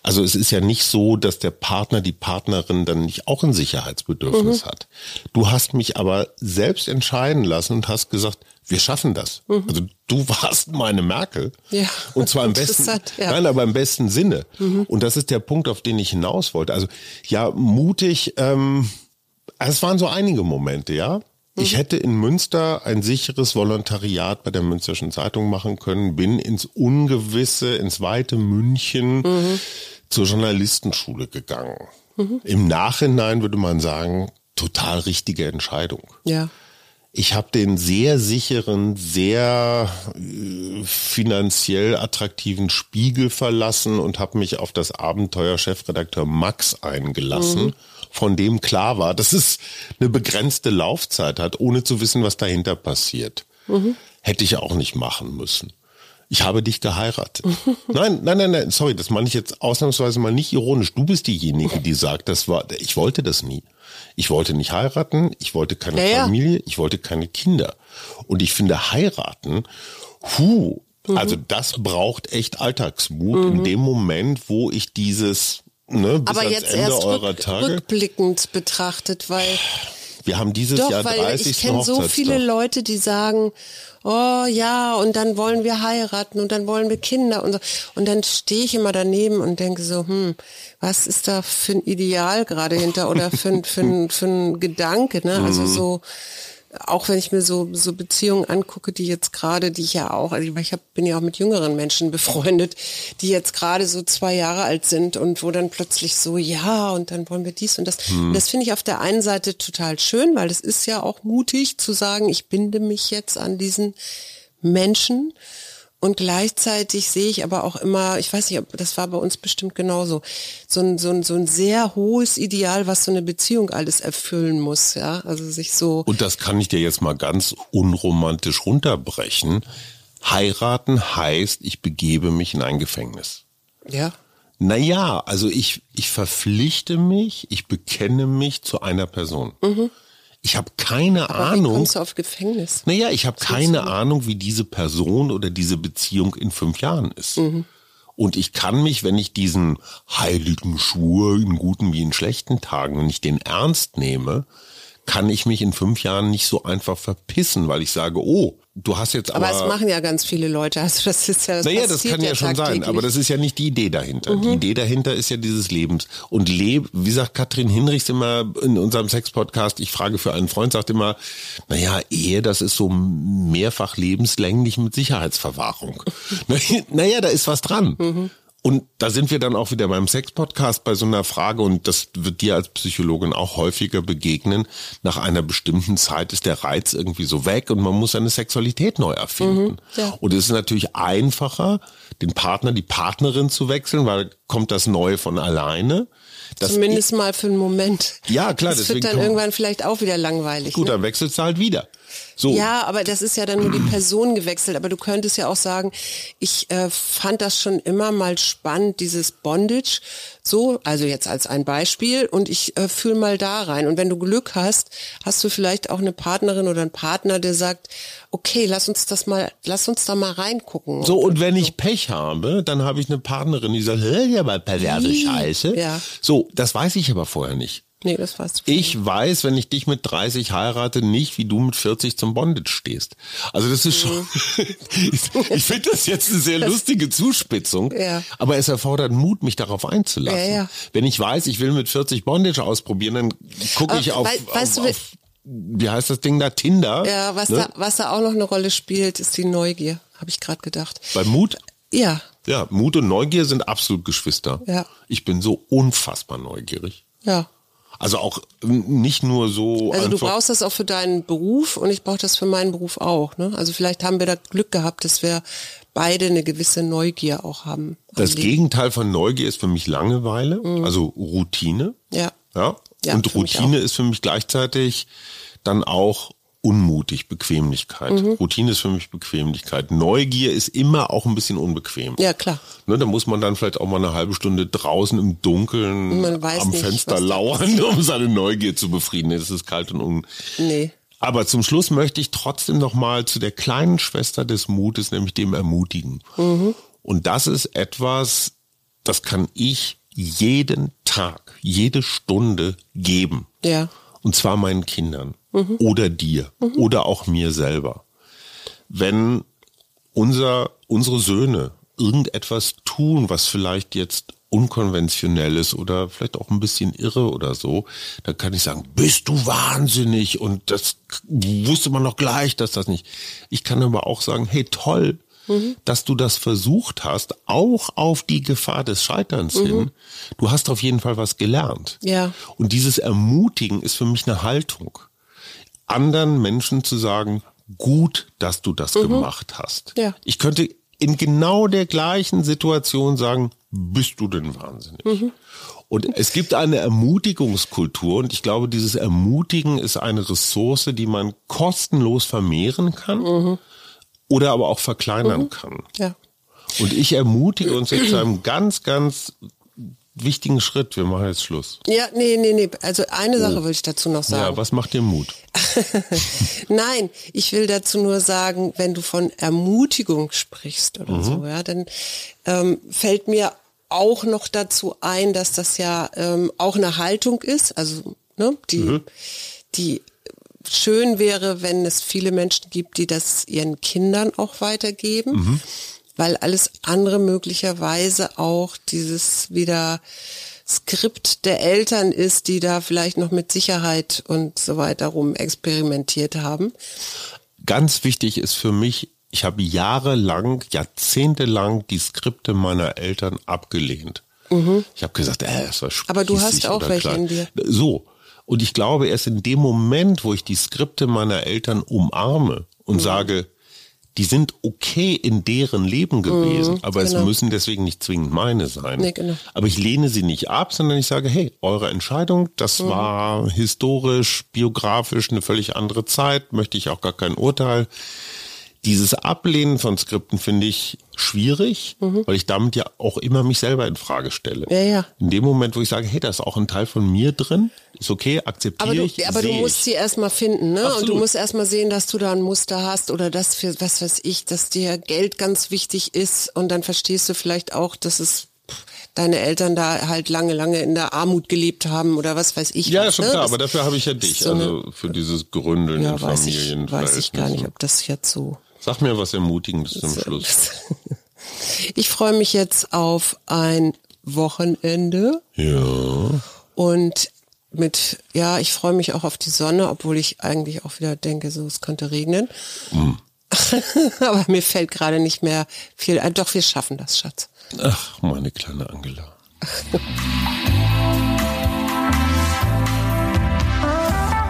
Also es ist ja nicht so, dass der Partner, die Partnerin dann nicht auch ein Sicherheitsbedürfnis mhm. hat. Du hast mich aber selbst entscheiden lassen und hast gesagt, wir schaffen das. Mhm. Also du [laughs] warst meine Merkel. Ja. Und zwar im [laughs] besten, ja. nein, aber im besten Sinne. Mhm. Und das ist der Punkt, auf den ich hinaus wollte. Also ja, mutig, ähm, es waren so einige Momente, ja. Ich mhm. hätte in Münster ein sicheres Volontariat bei der Münsterschen Zeitung machen können, bin ins Ungewisse, ins weite München mhm. zur Journalistenschule gegangen. Mhm. Im Nachhinein würde man sagen, total richtige Entscheidung. Ja. Ich habe den sehr sicheren, sehr äh, finanziell attraktiven Spiegel verlassen und habe mich auf das Abenteuer Chefredakteur Max eingelassen. Mhm von dem klar war, dass es eine begrenzte Laufzeit hat, ohne zu wissen, was dahinter passiert. Mhm. Hätte ich auch nicht machen müssen. Ich habe dich geheiratet. [laughs] Nein, nein, nein, nein, sorry, das meine ich jetzt ausnahmsweise mal nicht ironisch. Du bist diejenige, die sagt, das war, ich wollte das nie. Ich wollte nicht heiraten, ich wollte keine naja. Familie, ich wollte keine Kinder. Und ich finde heiraten, hu, mhm. also das braucht echt Alltagsmut mhm. in dem Moment, wo ich dieses ne, bis Aber jetzt Ende erst rück, rückblickend betrachtet, weil wir haben dieses doch, Jahr 30. Weil ich kenne so viele Leute, die sagen, oh ja, und dann wollen wir heiraten und dann wollen wir Kinder und so. Und dann stehe ich immer daneben und denke so, hm, was ist da für ein Ideal gerade hinter oder für, für, für ein Gedanke, ne? Also mhm. so, auch wenn ich mir so, so Beziehungen angucke, die jetzt gerade, die ich ja auch, also ich hab, bin ja auch mit jüngeren Menschen [laughs] befreundet, die jetzt gerade so zwei Jahre alt sind und wo dann plötzlich so, ja, und dann wollen wir dies und das. Hm. Das finde ich auf der einen Seite total schön, weil es ist ja auch mutig zu sagen, ich binde mich jetzt an diesen Menschen. Und gleichzeitig sehe ich aber auch immer, ich weiß nicht, ob das war bei uns bestimmt genauso, so ein, so ein, so ein sehr hohes Ideal, was so eine Beziehung alles erfüllen muss, ja, also sich so. Und das kann ich dir jetzt mal ganz unromantisch runterbrechen. Heiraten heißt, ich begebe mich in ein Gefängnis. Ja. Naja, also ich, ich verpflichte mich, ich bekenne mich zu einer Person. Mhm. Ich habe keine Aber Ahnung. Wie kommst du auf Gefängnis? Naja, ich habe keine du? Ahnung, wie diese Person oder diese Beziehung in fünf Jahren ist. Mhm. Und ich kann mich, wenn ich diesen heiligen Schwur in guten wie in schlechten Tagen, wenn ich den ernst nehme, kann ich mich in fünf Jahren nicht so einfach verpissen, weil ich sage, oh, du hast jetzt aber. Aber es machen ja ganz viele Leute. Also das ist ja. Das naja, das kann ja, ja schon sein, aber das ist ja nicht die Idee dahinter. Mhm. Die Idee dahinter ist ja dieses Lebens. Und Leb, wie sagt Katrin Hinrichs immer in unserem Sex-Podcast, ich frage für einen Freund, sagt immer, naja, Ehe, das ist so mehrfach lebenslänglich mit Sicherheitsverwahrung. [laughs] naja, da ist was dran. Mhm. Und da sind wir dann auch wieder beim Sex-Podcast bei so einer Frage, und das wird dir als Psychologin auch häufiger begegnen. Nach einer bestimmten Zeit ist der Reiz irgendwie so weg und man muss seine Sexualität neu erfinden. Mhm, ja. Und es ist natürlich einfacher, den Partner, die Partnerin zu wechseln, weil kommt das Neue von alleine. dass Zumindest mal für einen Moment. Ja, klar, Das wird dann irgendwann vielleicht auch wieder langweilig. Gut, ne? dann wechselst du halt wieder. So. Ja, aber das ist ja dann nur die Person gewechselt. Aber du könntest ja auch sagen, ich äh, fand das schon immer mal spannend, dieses Bondage. So, also jetzt als ein Beispiel. Und ich äh, fühl mal da rein. Und wenn du Glück hast, hast du vielleicht auch eine Partnerin oder einen Partner, der sagt, okay, lass uns das mal, lass uns da mal reingucken. So, und wenn ich Pech habe, dann habe ich eine Partnerin, die sagt, hör ja mal perverse? Scheiße. Ja. So, das weiß ich aber vorher nicht. Nee, das weißt du. Ich weiß, wenn ich dich mit 30 heirate, nicht, wie du mit 40 zum Bondage stehst. Also das ist schon, ich, [laughs] ich finde das jetzt eine sehr lustige Zuspitzung, Ja. aber es erfordert Mut, mich darauf einzulassen. Ja, ja. Wenn ich weiß, ich will mit 40 Bondage ausprobieren, dann gucke ich Aber auf, wei- weißt auf, du, auf, wie heißt das Ding da, Tinder. Ja, was, ne? da, was da auch noch eine Rolle spielt, ist die Neugier, habe ich gerade gedacht. Bei Mut Ja, Ja, Mut und Neugier sind absolut Geschwister. Ja. Ich bin so unfassbar neugierig. ja. Also auch nicht nur so Also du brauchst das auch für deinen Beruf und ich brauche das für meinen Beruf auch. Ne? Also vielleicht haben wir da Glück gehabt, dass wir beide eine gewisse Neugier auch haben. das Leben. Gegenteil von Neugier ist für mich Langeweile, also Routine. Ja. Ja. Ja, und Routine ist für mich gleichzeitig dann auch unmutig, Bequemlichkeit. Mhm. Routine ist für mich Bequemlichkeit. Neugier ist immer auch ein bisschen unbequem. Ja, klar. Ne, da muss man dann vielleicht auch mal eine halbe Stunde draußen im Dunkeln am nicht, Fenster lauern, um seine Neugier zu befrieden. Es ist kalt und un Nee. Aber zum Schluss möchte ich trotzdem noch mal zu der kleinen Schwester des Mutes, nämlich dem Ermutigen. Und das ist etwas, das kann ich jeden Tag, jede Stunde geben. Ja. Und zwar meinen Kindern oder dir oder auch mir selber. Wenn unser, unsere Söhne irgendetwas tun, was vielleicht jetzt unkonventionell ist oder vielleicht auch ein bisschen irre oder so, dann kann ich sagen, bist du wahnsinnig und das wusste man noch gleich, dass das nicht. Ich kann aber auch sagen, hey toll, dass du das versucht hast, auch auf die Gefahr des Scheiterns hin. Du hast auf jeden Fall was gelernt. Ja. Und dieses Ermutigen ist für mich eine Haltung. Anderen Menschen zu sagen, gut, dass du das gemacht hast. Ja. Ich könnte in genau der gleichen Situation sagen, bist du denn wahnsinnig? Und es gibt eine Ermutigungskultur und ich glaube, dieses Ermutigen ist eine Ressource, die man kostenlos vermehren kann oder aber auch verkleinern kann. Ja. Und ich ermutige uns jetzt zu einem ganz, ganz wichtigen Schritt. Wir machen jetzt Schluss. Ja, nee, nee, nee. Also eine Sache will ich dazu noch sagen. Ja, was macht dir Mut? [laughs] Nein, ich will dazu nur sagen, wenn du von Ermutigung sprichst oder so, ja, dann ähm, fällt mir auch noch dazu ein, dass das ja ähm, auch eine Haltung ist, also ne, die, die schön wäre, wenn es viele Menschen gibt, die das ihren Kindern auch weitergeben, weil alles andere möglicherweise auch dieses wieder Skript der Eltern ist, die da vielleicht noch mit Sicherheit und so weiter rum experimentiert haben. Ganz wichtig ist für mich, ich habe jahrelang, jahrzehntelang die Skripte meiner Eltern abgelehnt. Ich habe gesagt, äh, es war Mhm. Aber du hast auch welche klein. in dir. So. Und ich glaube, erst in dem Moment, wo ich die Skripte meiner Eltern umarme Mhm. und sage, die sind okay in deren Leben gewesen, aber es genau. müssen deswegen nicht zwingend meine sein. Nee, genau. Aber ich lehne sie nicht ab, sondern ich sage, hey, eure Entscheidung, das Mhm. war historisch, biografisch eine völlig andere Zeit, möchte ich auch gar kein Urteil. Dieses Ablehnen von Skripten finde ich schwierig, weil ich damit ja auch immer mich selber in Frage stelle. Mhm. Ja, ja. In dem Moment, wo ich sage, hey, da ist auch ein Teil von mir drin, ist okay, akzeptiere Aber du, ich. aber du musst ich. sie erstmal finden, ne? Und Absolut. du musst erstmal sehen, dass du da ein Muster hast oder dass für was weiß ich, dass dir Geld ganz wichtig ist und dann verstehst du vielleicht auch, dass es deine Eltern da halt lange, lange in der Armut gelebt haben oder was weiß ich. Ja, was, schon ne? klar, Das aber dafür habe ich ja dich, so also für dieses Gründeln ja, in weiß ich, Familien. weiß ich gar nicht, ob das jetzt so Sag mir was Ermutigendes zum Schluss. Ich freue mich jetzt auf ein Wochenende Ja. und mit, ja, ich freue mich auch auf die Sonne, obwohl ich eigentlich auch wieder denke, so, es könnte regnen. Hm. [laughs] Aber mir fällt gerade nicht mehr viel ein. Doch, wir schaffen das, Schatz. Ach, meine kleine Angela. [laughs]